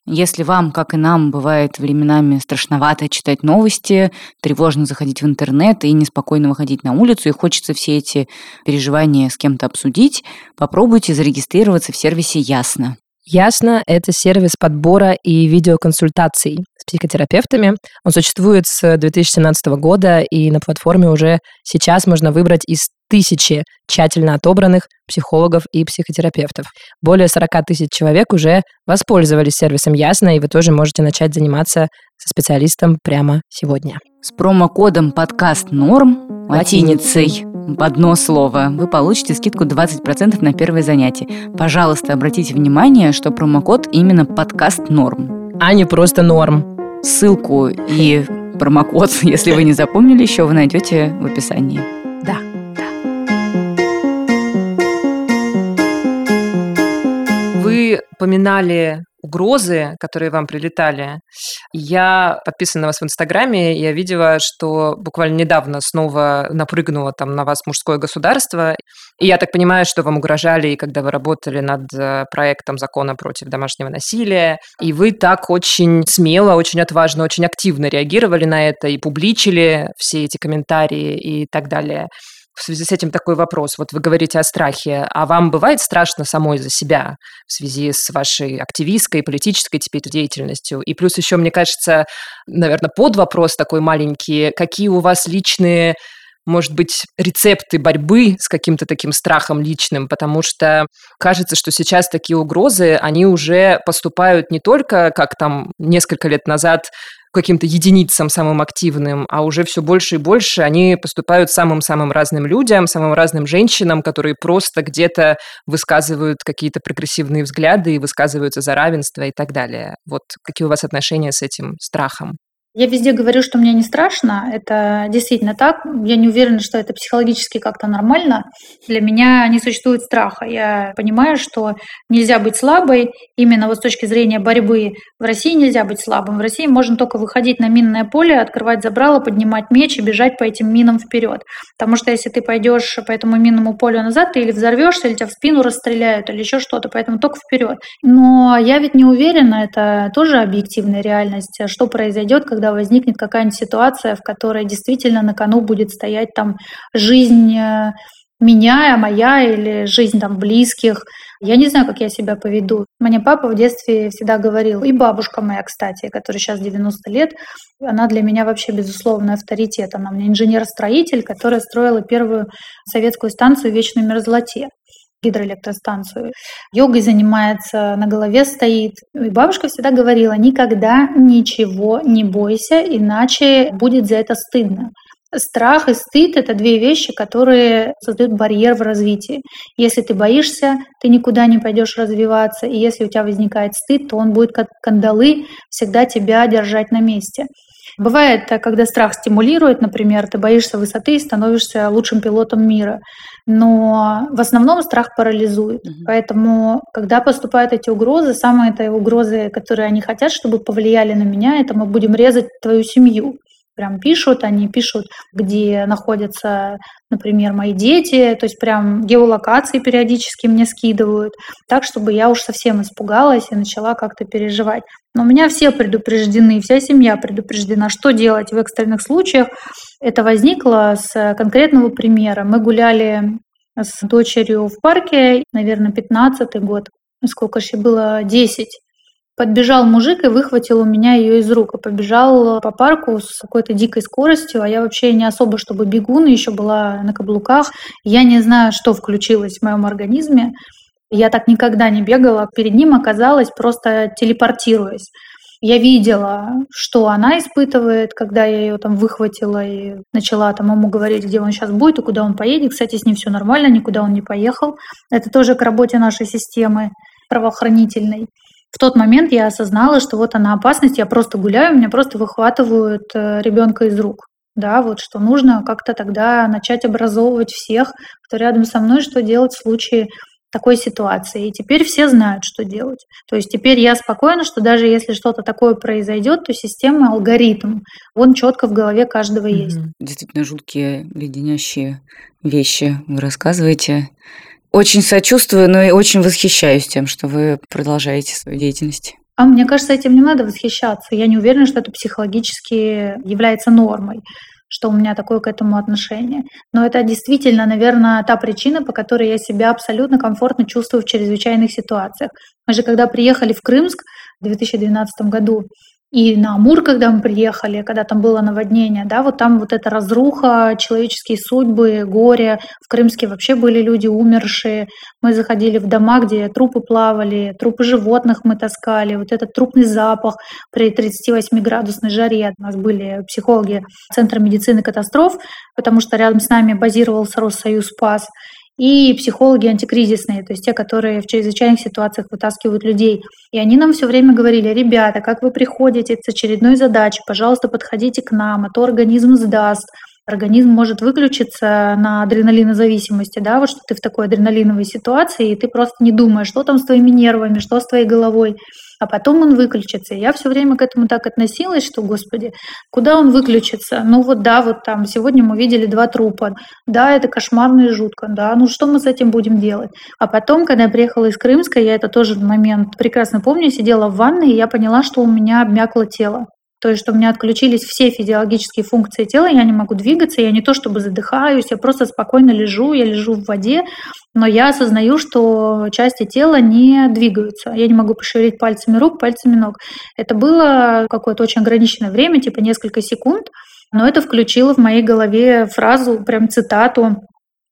Если вам, как и нам, бывает временами страшновато читать новости, тревожно заходить в интернет и неспокойно выходить на улицу, и хочется все эти переживания с кем-то обсудить, попробуйте зарегистрироваться в сервисе «Ясно». Ясно, это сервис подбора и видеоконсультаций психотерапевтами. Он существует с 2017 года, и на платформе уже сейчас можно выбрать из тысячи тщательно отобранных психологов и психотерапевтов. Более 40 тысяч человек уже воспользовались сервисом Ясно, и вы тоже можете начать заниматься со специалистом прямо сегодня. С промокодом подкаст норм латиницей одно слово, вы получите скидку 20% на первое занятие. Пожалуйста, обратите внимание, что промокод именно подкаст норм. А не просто норм. Ссылку и промокод, если вы не запомнили еще, вы найдете в описании. Да. Вы поминали угрозы, которые вам прилетали. Я подписана на вас в Инстаграме, я видела, что буквально недавно снова напрыгнуло там на вас мужское государство. И я так понимаю, что вам угрожали, и когда вы работали над э, проектом закона против домашнего насилия. И вы так очень смело, очень отважно, очень активно реагировали на это и публичили все эти комментарии и так далее в связи с этим такой вопрос. Вот вы говорите о страхе, а вам бывает страшно самой за себя в связи с вашей активистской, политической теперь деятельностью? И плюс еще, мне кажется, наверное, под вопрос такой маленький, какие у вас личные может быть, рецепты борьбы с каким-то таким страхом личным, потому что кажется, что сейчас такие угрозы, они уже поступают не только, как там несколько лет назад каким-то единицам самым активным, а уже все больше и больше они поступают самым-самым разным людям, самым разным женщинам, которые просто где-то высказывают какие-то прогрессивные взгляды и высказываются за равенство и так далее. Вот какие у вас отношения с этим страхом? Я везде говорю, что мне не страшно. Это действительно так. Я не уверена, что это психологически как-то нормально. Для меня не существует страха. Я понимаю, что нельзя быть слабой. Именно вот с точки зрения борьбы в России нельзя быть слабым. В России можно только выходить на минное поле, открывать забрало, поднимать меч и бежать по этим минам вперед. Потому что если ты пойдешь по этому минному полю назад, ты или взорвешься, или тебя в спину расстреляют, или еще что-то. Поэтому только вперед. Но я ведь не уверена, это тоже объективная реальность, что произойдет, когда когда возникнет какая-нибудь ситуация, в которой действительно на кону будет стоять там жизнь э, меня, моя или жизнь там близких. Я не знаю, как я себя поведу. Мне папа в детстве всегда говорил, и бабушка моя, кстати, которая сейчас 90 лет, она для меня вообще безусловный авторитет. Она меня инженер-строитель, которая строила первую советскую станцию в Вечной Мерзлоте гидроэлектростанцию. Йогой занимается, на голове стоит. И бабушка всегда говорила, никогда ничего не бойся, иначе будет за это стыдно. Страх и стыд – это две вещи, которые создают барьер в развитии. Если ты боишься, ты никуда не пойдешь развиваться. И если у тебя возникает стыд, то он будет как кандалы всегда тебя держать на месте. Бывает, когда страх стимулирует, например, ты боишься высоты и становишься лучшим пилотом мира. Но в основном страх парализует. Угу. Поэтому, когда поступают эти угрозы, самые это угрозы, которые они хотят, чтобы повлияли на меня, это мы будем резать твою семью прям пишут, они пишут, где находятся, например, мои дети, то есть прям геолокации периодически мне скидывают, так, чтобы я уж совсем испугалась и начала как-то переживать. Но у меня все предупреждены, вся семья предупреждена, что делать в экстренных случаях. Это возникло с конкретного примера. Мы гуляли с дочерью в парке, наверное, 15 год, сколько же было, 10. Подбежал мужик и выхватил у меня ее из рук. И побежал по парку с какой-то дикой скоростью, а я вообще не особо, чтобы бегун, еще была на каблуках. Я не знаю, что включилось в моем организме. Я так никогда не бегала. Перед ним оказалась просто телепортируясь. Я видела, что она испытывает, когда я ее там выхватила и начала там ему говорить, где он сейчас будет и куда он поедет. Кстати, с ним все нормально, никуда он не поехал. Это тоже к работе нашей системы правоохранительной в тот момент я осознала, что вот она опасность, я просто гуляю, меня просто выхватывают э, ребенка из рук. Да, вот что нужно как-то тогда начать образовывать всех, кто рядом со мной, что делать в случае такой ситуации. И теперь все знают, что делать. То есть теперь я спокойна, что даже если что-то такое произойдет, то система, алгоритм, он четко в голове каждого есть. Действительно жуткие, леденящие вещи вы рассказываете. Очень сочувствую, но и очень восхищаюсь тем, что вы продолжаете свою деятельность. А мне кажется, этим не надо восхищаться. Я не уверена, что это психологически является нормой что у меня такое к этому отношение. Но это действительно, наверное, та причина, по которой я себя абсолютно комфортно чувствую в чрезвычайных ситуациях. Мы же когда приехали в Крымск в 2012 году, и на Амур, когда мы приехали, когда там было наводнение, да, вот там вот эта разруха, человеческие судьбы, горе. В Крымске вообще были люди умершие. Мы заходили в дома, где трупы плавали, трупы животных мы таскали. Вот этот трупный запах при 38-градусной жаре. У нас были психологи Центра медицины катастроф, потому что рядом с нами базировался Россоюз СПАС и психологи антикризисные, то есть те, которые в чрезвычайных ситуациях вытаскивают людей. И они нам все время говорили, ребята, как вы приходите с очередной задачей, пожалуйста, подходите к нам, а то организм сдаст, организм может выключиться на адреналинозависимости, да, вот что ты в такой адреналиновой ситуации, и ты просто не думаешь, что там с твоими нервами, что с твоей головой а потом он выключится. Я все время к этому так относилась, что, господи, куда он выключится? Ну вот да, вот там сегодня мы видели два трупа. Да, это кошмарно и жутко, да, ну что мы с этим будем делать? А потом, когда я приехала из Крымска, я это тоже момент прекрасно помню, сидела в ванной, и я поняла, что у меня обмякло тело. То есть, что у меня отключились все физиологические функции тела, я не могу двигаться, я не то чтобы задыхаюсь, я просто спокойно лежу, я лежу в воде, но я осознаю, что части тела не двигаются. Я не могу пошевелить пальцами рук, пальцами ног. Это было какое-то очень ограниченное время, типа несколько секунд, но это включило в моей голове фразу, прям цитату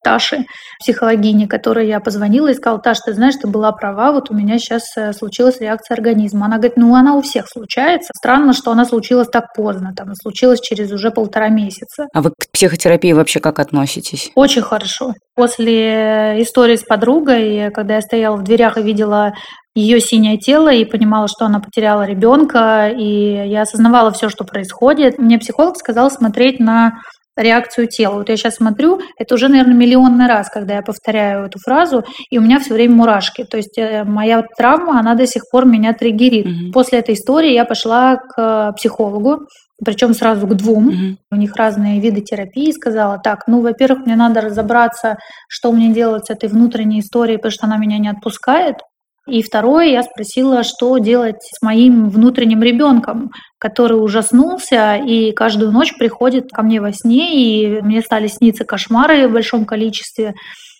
Таши, психологини, которой я позвонила и сказала, Таш, ты знаешь, ты была права, вот у меня сейчас э, случилась реакция организма. Она говорит, ну она у всех случается. Странно, что она случилась так поздно, там, случилась через уже полтора месяца. А вы к психотерапии вообще как относитесь? Очень хорошо. После истории с подругой, когда я стояла в дверях и видела ее синее тело и понимала, что она потеряла ребенка, и я осознавала все, что происходит. Мне психолог сказал смотреть на реакцию тела. Вот я сейчас смотрю, это уже, наверное, миллионный раз, когда я повторяю эту фразу, и у меня все время мурашки. То есть э, моя травма, она до сих пор меня триггерит. Угу. После этой истории я пошла к психологу, причем сразу к двум. Угу. У них разные виды терапии. Сказала, так, ну, во-первых, мне надо разобраться, что мне делать с этой внутренней историей, потому что она меня не отпускает. И второе, я спросила, что делать с моим внутренним ребенком, который ужаснулся и каждую ночь приходит ко мне во сне, и мне стали сниться кошмары в большом количестве.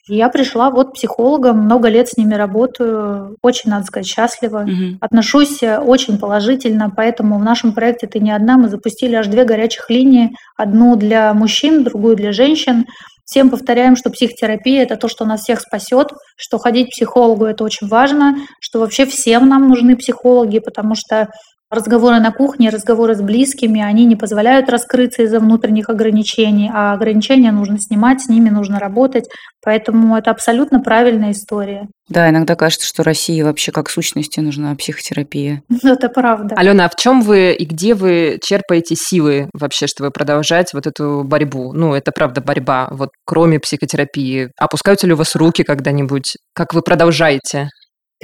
Я пришла вот психологом, много лет с ними работаю, очень, надо сказать, счастлива. Угу. Отношусь э, очень положительно, поэтому в нашем проекте «Ты не одна» мы запустили аж две горячих линии. Одну для мужчин, другую для женщин. Всем повторяем, что психотерапия – это то, что нас всех спасет, что ходить к психологу – это очень важно, что вообще всем нам нужны психологи, потому что разговоры на кухне, разговоры с близкими, они не позволяют раскрыться из-за внутренних ограничений, а ограничения нужно снимать, с ними нужно работать. Поэтому это абсолютно правильная история. Да, иногда кажется, что России вообще как сущности нужна психотерапия. Это правда. Алена, а в чем вы и где вы черпаете силы вообще, чтобы продолжать вот эту борьбу? Ну, это правда борьба, вот кроме психотерапии. Опускаются ли у вас руки когда-нибудь? Как вы продолжаете?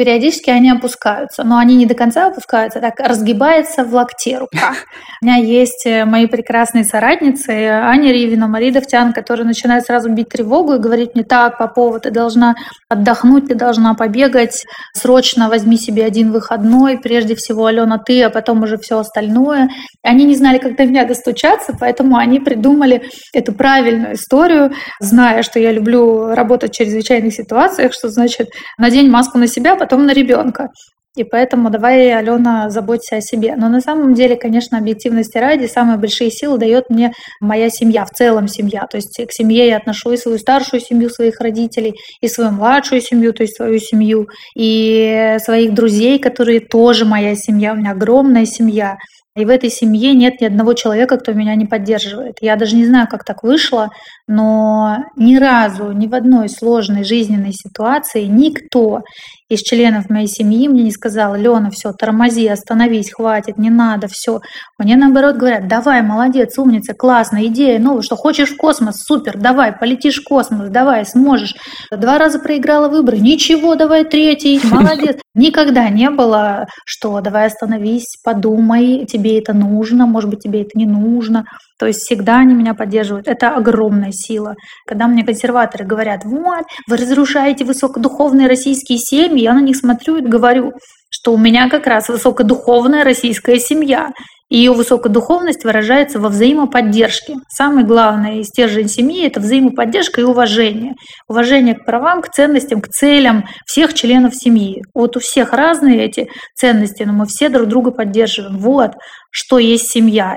Периодически они опускаются, но они не до конца опускаются, так разгибается в локте рука. У меня есть э, мои прекрасные соратницы Аня Ривина, Мария Давтян, которые начинают сразу бить тревогу и говорить мне, так, Попова, ты должна отдохнуть, ты должна побегать, срочно возьми себе один выходной, прежде всего, Алена, ты, а потом уже все остальное. Они не знали, как до меня достучаться, поэтому они придумали эту правильную историю, зная, что я люблю работать в чрезвычайных ситуациях, что значит надень маску на себя, потом на ребенка. И поэтому давай, Алена, заботься о себе. Но на самом деле, конечно, объективности ради, самые большие силы дает мне моя семья, в целом семья. То есть к семье я отношу и свою старшую семью своих родителей, и свою младшую семью, то есть свою семью, и своих друзей, которые тоже моя семья. У меня огромная семья. И в этой семье нет ни одного человека, кто меня не поддерживает. Я даже не знаю, как так вышло, но ни разу, ни в одной сложной жизненной ситуации никто из членов моей семьи мне не сказал, Лена, все, тормози, остановись, хватит, не надо, все. Мне наоборот говорят, давай, молодец, умница, классно, идея новая, что хочешь в космос, супер, давай, полетишь в космос, давай, сможешь. Два раза проиграла выборы, ничего, давай третий, молодец. Никогда не было, что давай остановись, подумай, тебе это нужно, может быть, тебе это не нужно. То есть всегда они меня поддерживают. Это огромная сила. Когда мне консерваторы говорят, вот, вы разрушаете высокодуховные российские семьи, я на них смотрю и говорю, что у меня как раз высокодуховная российская семья. И ее высокодуховность выражается во взаимоподдержке. Самый главный стержень семьи – это взаимоподдержка и уважение. Уважение к правам, к ценностям, к целям всех членов семьи. Вот у всех разные эти ценности, но мы все друг друга поддерживаем. Вот что есть семья.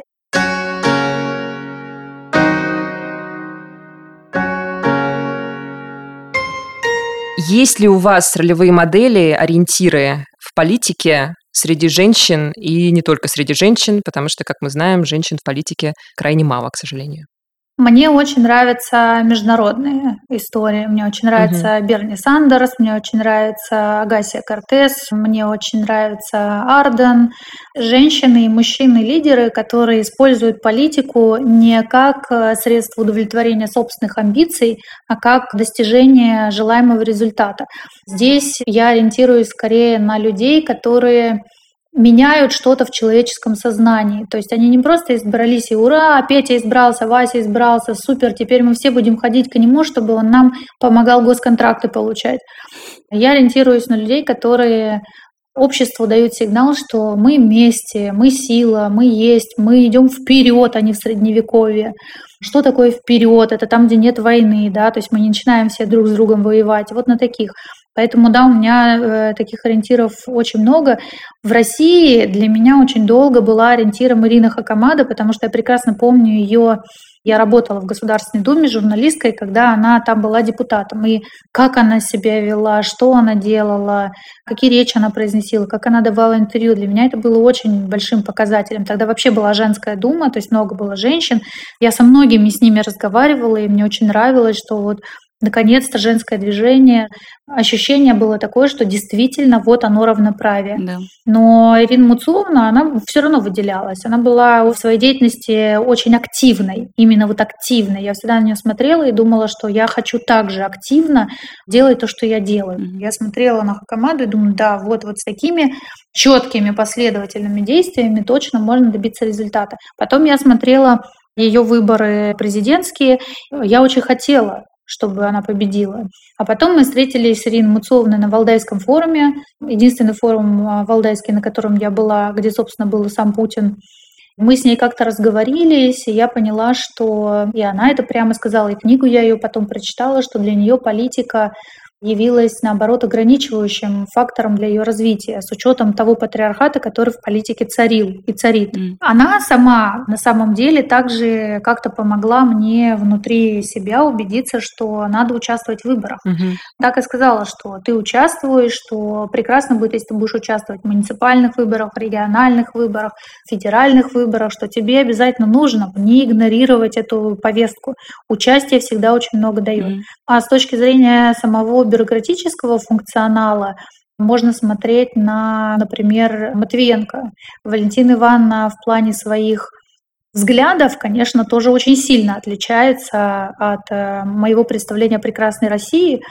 Есть ли у вас ролевые модели, ориентиры в политике среди женщин и не только среди женщин, потому что, как мы знаем, женщин в политике крайне мало, к сожалению? Мне очень нравятся международные истории. Мне очень нравится угу. Берни Сандерс, мне очень нравится Агасия Кортес, мне очень нравится Арден. Женщины и мужчины-лидеры, которые используют политику не как э, средство удовлетворения собственных амбиций, а как достижение желаемого результата. Здесь я ориентируюсь скорее на людей, которые меняют что-то в человеческом сознании. То есть они не просто избрались и ура, Петя избрался, Вася избрался, супер, теперь мы все будем ходить к нему, чтобы он нам помогал госконтракты получать. Я ориентируюсь на людей, которые обществу дают сигнал, что мы вместе, мы сила, мы есть, мы идем вперед, а не в средневековье. Что такое вперед? Это там, где нет войны, да, то есть мы не начинаем все друг с другом воевать. Вот на таких. Поэтому, да, у меня э, таких ориентиров очень много. В России для меня очень долго была ориентиром Ирина Хакамада, потому что я прекрасно помню ее я работала в Государственной Думе журналисткой, когда она там была депутатом. И как она себя вела, что она делала, какие речи она произносила, как она давала интервью. Для меня это было очень большим показателем. Тогда вообще была женская дума, то есть много было женщин. Я со многими с ними разговаривала, и мне очень нравилось, что вот наконец-то женское движение. Ощущение было такое, что действительно вот оно равноправие. Да. Но Ирина Муцуловна, она все равно выделялась. Она была в своей деятельности очень активной, именно вот активной. Я всегда на нее смотрела и думала, что я хочу также активно делать то, что я делаю. Mm-hmm. Я смотрела на команду и думаю, да, вот, вот с такими четкими последовательными действиями точно можно добиться результата. Потом я смотрела ее выборы президентские. Я очень хотела чтобы она победила. А потом мы встретились с Ириной Муцовной на Валдайском форуме, единственный форум а, валдайский, на котором я была, где, собственно, был сам Путин. Мы с ней как-то разговорились, и я поняла, что и она это прямо сказала, и книгу я ее потом прочитала, что для нее политика явилась, наоборот, ограничивающим фактором для ее развития, с учетом того патриархата, который в политике царил и царит. Mm. Она сама на самом деле также как-то помогла мне внутри себя убедиться, что надо участвовать в выборах. Mm-hmm. Так и сказала, что ты участвуешь, что прекрасно будет, если ты будешь участвовать в муниципальных выборах, региональных выборах, федеральных выборах, что тебе обязательно нужно не игнорировать эту повестку. Участие всегда очень много дает. Mm-hmm. А с точки зрения самого бюрократического функционала можно смотреть на, например, Матвиенко. Валентина Ивановна в плане своих взглядов, конечно, тоже очень сильно отличается от э, моего представления о прекрасной России.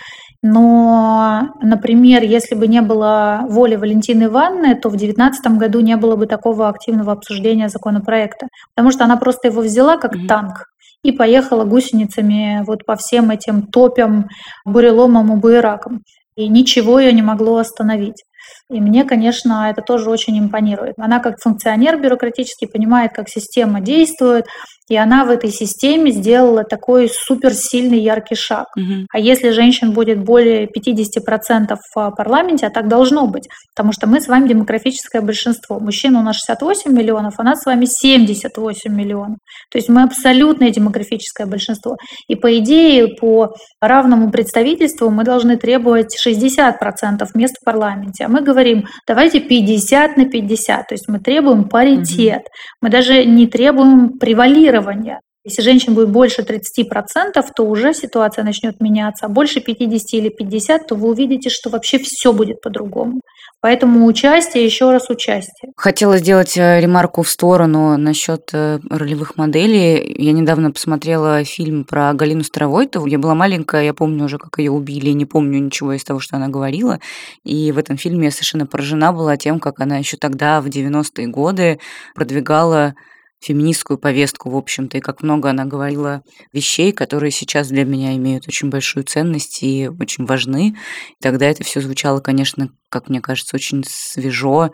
Но, например, если бы не было воли Валентины Ивановны, то в 2019 году не было бы такого активного обсуждения законопроекта, потому что она просто его взяла как mm-hmm. танк и поехала гусеницами вот по всем этим топям, буреломам и буеракам. И ничего ее не могло остановить. И мне, конечно, это тоже очень импонирует. Она как функционер бюрократический понимает, как система действует, и она в этой системе сделала такой суперсильный яркий шаг. Угу. А если женщин будет более 50% в парламенте, а так должно быть, потому что мы с вами демографическое большинство. Мужчин у нас 68 миллионов, а нас с вами 78 миллионов. То есть мы абсолютное демографическое большинство. И по идее, по равному представительству мы должны требовать 60% мест в парламенте. А мы говорим, давайте 50 на 50. То есть мы требуем паритет. Угу. Мы даже не требуем превалирования. Если женщин будет больше 30%, то уже ситуация начнет меняться. А больше 50 или 50, то вы увидите, что вообще все будет по-другому. Поэтому участие, еще раз участие. Хотела сделать э, ремарку в сторону насчет э, ролевых моделей. Я недавно посмотрела фильм про Галину Старовойтову. Я была маленькая, я помню уже, как ее убили, не помню ничего из того, что она говорила. И в этом фильме я совершенно поражена была тем, как она еще тогда, в 90-е годы, продвигала феминистскую повестку, в общем-то, и как много она говорила вещей, которые сейчас для меня имеют очень большую ценность и очень важны. И тогда это все звучало, конечно, как мне кажется, очень свежо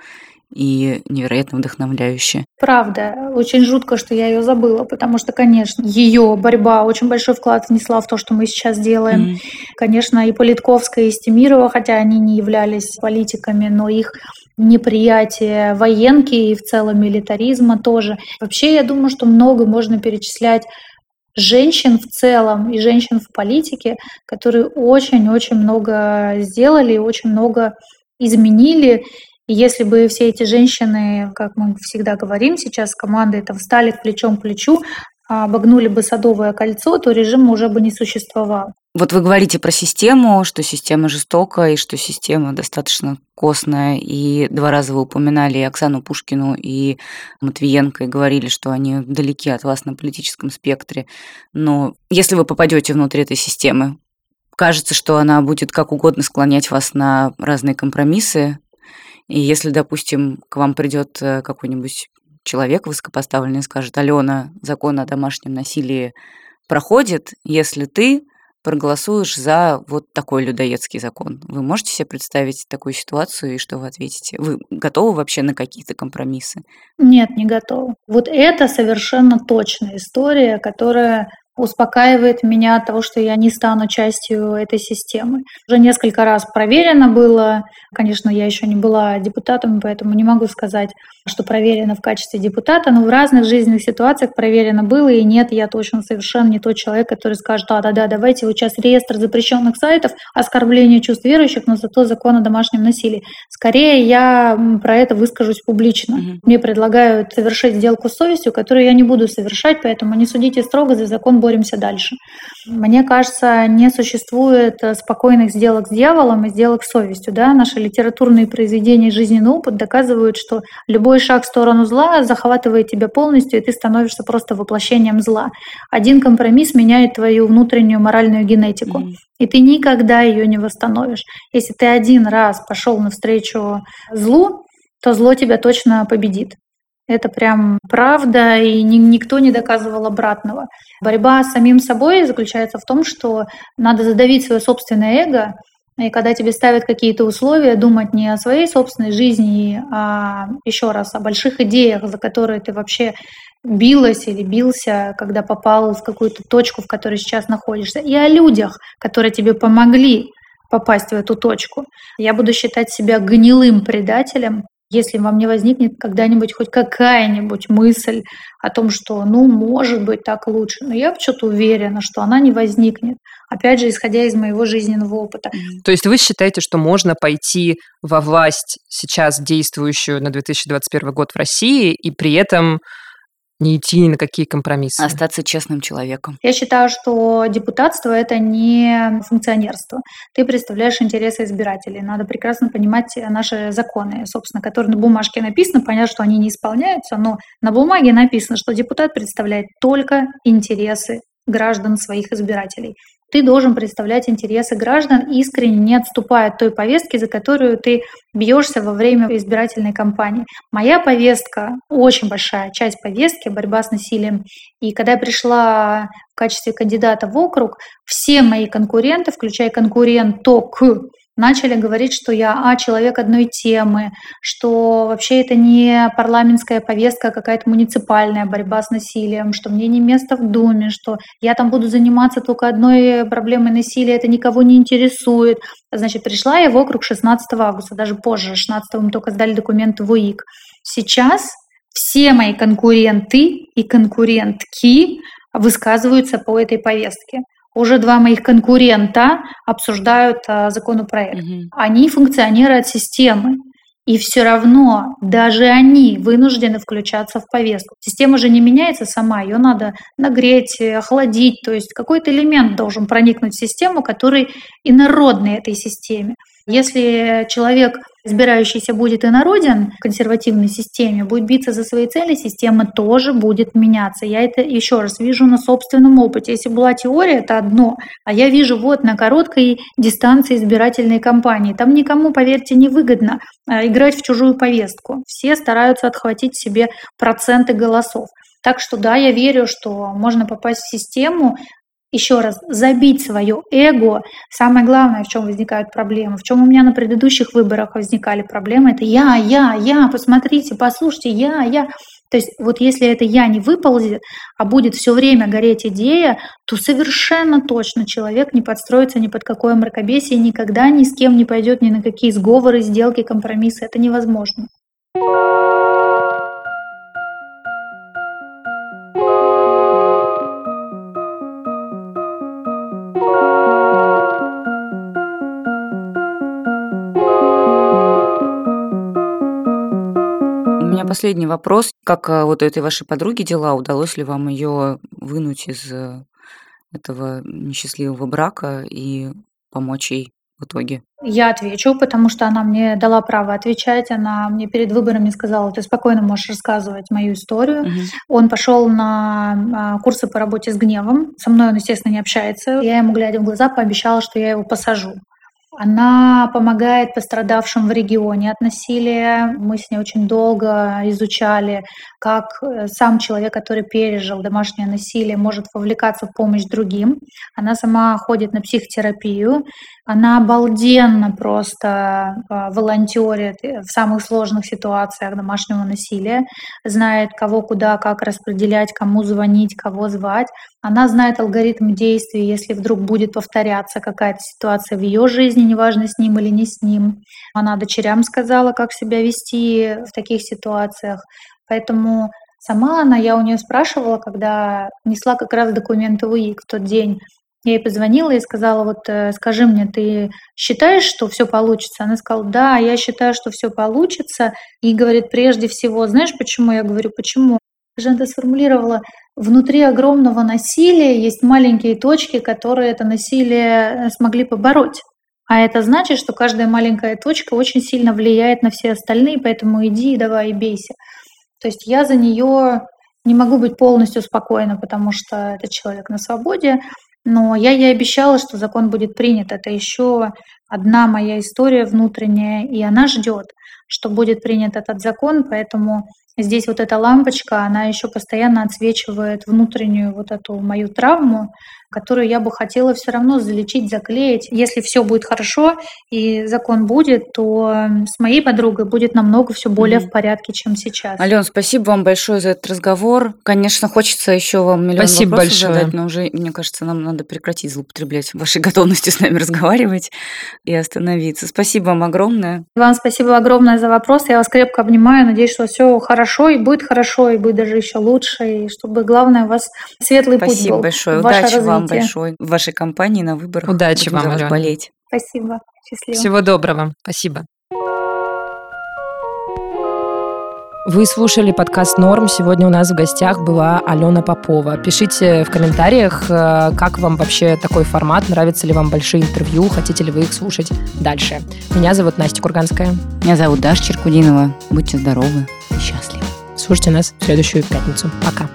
и невероятно вдохновляюще. Правда, очень жутко, что я ее забыла, потому что, конечно, ее борьба очень большой вклад внесла в то, что мы сейчас делаем. Mm-hmm. Конечно, и Политковская, и Стемирова, хотя они не являлись политиками, но их неприятие военки и в целом милитаризма тоже. Вообще, я думаю, что много можно перечислять женщин в целом и женщин в политике, которые очень-очень много сделали и очень много изменили. И если бы все эти женщины, как мы всегда говорим сейчас, команды это встали плечом к плечу, обогнули бы Садовое кольцо, то режим уже бы не существовал. Вот вы говорите про систему, что система жестокая, и что система достаточно костная. И два раза вы упоминали и Оксану Пушкину, и Матвиенко, и говорили, что они далеки от вас на политическом спектре. Но если вы попадете внутрь этой системы, кажется, что она будет как угодно склонять вас на разные компромиссы. И если, допустим, к вам придет э, какой-нибудь человек высокопоставленный скажет, Алена, закон о домашнем насилии проходит, если ты проголосуешь за вот такой людоедский закон. Вы можете себе представить такую ситуацию и что вы ответите? Вы готовы вообще на какие-то компромиссы? Нет, не готова. Вот это совершенно точная история, которая успокаивает меня от того, что я не стану частью этой системы. Уже несколько раз проверено было. Конечно, я еще не была депутатом, поэтому не могу сказать, что проверено в качестве депутата, но в разных жизненных ситуациях проверено было, и нет, я точно совершенно не тот человек, который скажет, да, да, да, давайте вот сейчас реестр запрещенных сайтов, оскорбление чувств верующих, но зато закон о домашнем насилии. Скорее я про это выскажусь публично. Угу. Мне предлагают совершить сделку с совестью, которую я не буду совершать, поэтому не судите строго, за закон боремся дальше. Мне кажется, не существует спокойных сделок с дьяволом и сделок с совестью. Да? Наши литературные произведения жизненный опыт доказывают, что любой Любой шаг в сторону зла захватывает тебя полностью, и ты становишься просто воплощением зла. Один компромисс меняет твою внутреннюю моральную генетику, mm-hmm. и ты никогда ее не восстановишь. Если ты один раз пошел навстречу злу, то зло тебя точно победит. Это прям правда, и ни, никто не доказывал обратного. Борьба с самим собой заключается в том, что надо задавить свое собственное эго, и когда тебе ставят какие-то условия, думать не о своей собственной жизни, а еще раз о больших идеях, за которые ты вообще билась или бился, когда попал в какую-то точку, в которой сейчас находишься, и о людях, которые тебе помогли попасть в эту точку. Я буду считать себя гнилым предателем, если вам не возникнет когда-нибудь хоть какая-нибудь мысль о том, что, ну, может быть, так лучше, но я почему-то уверена, что она не возникнет. Опять же, исходя из моего жизненного опыта. То есть вы считаете, что можно пойти во власть сейчас действующую на 2021 год в России и при этом не идти ни на какие компромиссы. Остаться честным человеком. Я считаю, что депутатство – это не функционерство. Ты представляешь интересы избирателей. Надо прекрасно понимать наши законы, собственно, которые на бумажке написаны. Понятно, что они не исполняются, но на бумаге написано, что депутат представляет только интересы граждан своих избирателей ты должен представлять интересы граждан, искренне не отступая от той повестки, за которую ты бьешься во время избирательной кампании. Моя повестка, очень большая часть повестки, борьба с насилием. И когда я пришла в качестве кандидата в округ, все мои конкуренты, включая конкуренток, начали говорить, что я а, человек одной темы, что вообще это не парламентская повестка, а какая-то муниципальная борьба с насилием, что мне не место в Думе, что я там буду заниматься только одной проблемой насилия, это никого не интересует. Значит, пришла я в округ 16 августа, даже позже, 16 мы только сдали документы в УИК. Сейчас все мои конкуренты и конкурентки высказываются по этой повестке уже два моих конкурента обсуждают а, законопроект. Угу. Они функционеры от системы. И все равно даже они вынуждены включаться в повестку. Система же не меняется сама, ее надо нагреть, охладить. То есть какой-то элемент должен проникнуть в систему, который инородный этой системе. Если человек избирающийся будет инороден в консервативной системе, будет биться за свои цели, система тоже будет меняться. Я это еще раз вижу на собственном опыте. Если была теория, это одно, а я вижу вот на короткой дистанции избирательной кампании. Там никому, поверьте, не выгодно а, играть в чужую повестку. Все стараются отхватить себе проценты голосов. Так что да, я верю, что можно попасть в систему, еще раз, забить свое эго. Самое главное, в чем возникают проблемы, в чем у меня на предыдущих выборах возникали проблемы, это я, я, я, посмотрите, послушайте, я, я. То есть вот если это я не выползет, а будет все время гореть идея, то совершенно точно человек не подстроится ни под какое мракобесие, никогда ни с кем не пойдет ни на какие сговоры, сделки, компромиссы. Это невозможно. Последний вопрос. Как э, вот этой вашей подруге дела? Удалось ли вам ее вынуть из э, этого несчастливого брака и помочь ей в итоге? Я отвечу, потому что она мне дала право отвечать. Она мне перед выборами сказала, ты спокойно можешь рассказывать мою историю. Угу. Он пошел на а, курсы по работе с гневом. Со мной он, естественно, не общается. Я ему, глядя в глаза, пообещала, что я его посажу. Она помогает пострадавшим в регионе от насилия. Мы с ней очень долго изучали, как э, сам человек, который пережил домашнее насилие, может вовлекаться в помощь другим. Она сама ходит на психотерапию. Она обалденно просто а, волонтерит в самых сложных ситуациях домашнего насилия, знает, кого куда, как распределять, кому звонить, кого звать. Она знает алгоритм действий, если вдруг будет повторяться какая-то ситуация в ее жизни, неважно, с ним или не с ним. Она дочерям сказала, как себя вести в таких ситуациях. Поэтому сама она, я у нее спрашивала, когда несла как раз документы УИК в тот день, я ей позвонила и сказала, вот э, скажи мне, ты считаешь, что все получится? Она сказала, да, я считаю, что все получится. И говорит, прежде всего, знаешь, почему? Я говорю, почему? Жанна сформулировала, внутри огромного насилия есть маленькие точки, которые это насилие э, смогли побороть. А это значит, что каждая маленькая точка очень сильно влияет на все остальные, поэтому иди, давай и бейся. То есть я за нее не могу быть полностью спокойна, потому что этот человек на свободе, но я ей обещала, что закон будет принят. Это еще одна моя история внутренняя, и она ждет, что будет принят этот закон, поэтому здесь вот эта лампочка, она еще постоянно отсвечивает внутреннюю вот эту мою травму, которую я бы хотела все равно залечить, заклеить. Если все будет хорошо и закон будет, то с моей подругой будет намного все более mm-hmm. в порядке, чем сейчас. Ален, спасибо вам большое за этот разговор. Конечно, хочется еще вам миллион спасибо вопросов большое. задать, но уже, мне кажется, нам надо прекратить злоупотреблять вашей готовностью с нами разговаривать и остановиться. Спасибо вам огромное. Вам спасибо огромное за вопрос. Я вас крепко обнимаю. Надеюсь, что все хорошо и будет хорошо, и будет даже еще лучше. И чтобы, главное, у вас светлый спасибо путь был. Спасибо большое. Удачи вам вам большое в вашей компании на выборах. Удачи Будем вам, Алена. болеть. Спасибо. Счастливо. Всего доброго. Спасибо. Вы слушали подкаст «Норм». Сегодня у нас в гостях была Алена Попова. Пишите в комментариях, э, как вам вообще такой формат, нравятся ли вам большие интервью, хотите ли вы их слушать дальше. Меня зовут Настя Курганская. Меня зовут Даша Черкудинова. Будьте здоровы и счастливы. Слушайте нас в следующую пятницу. Пока.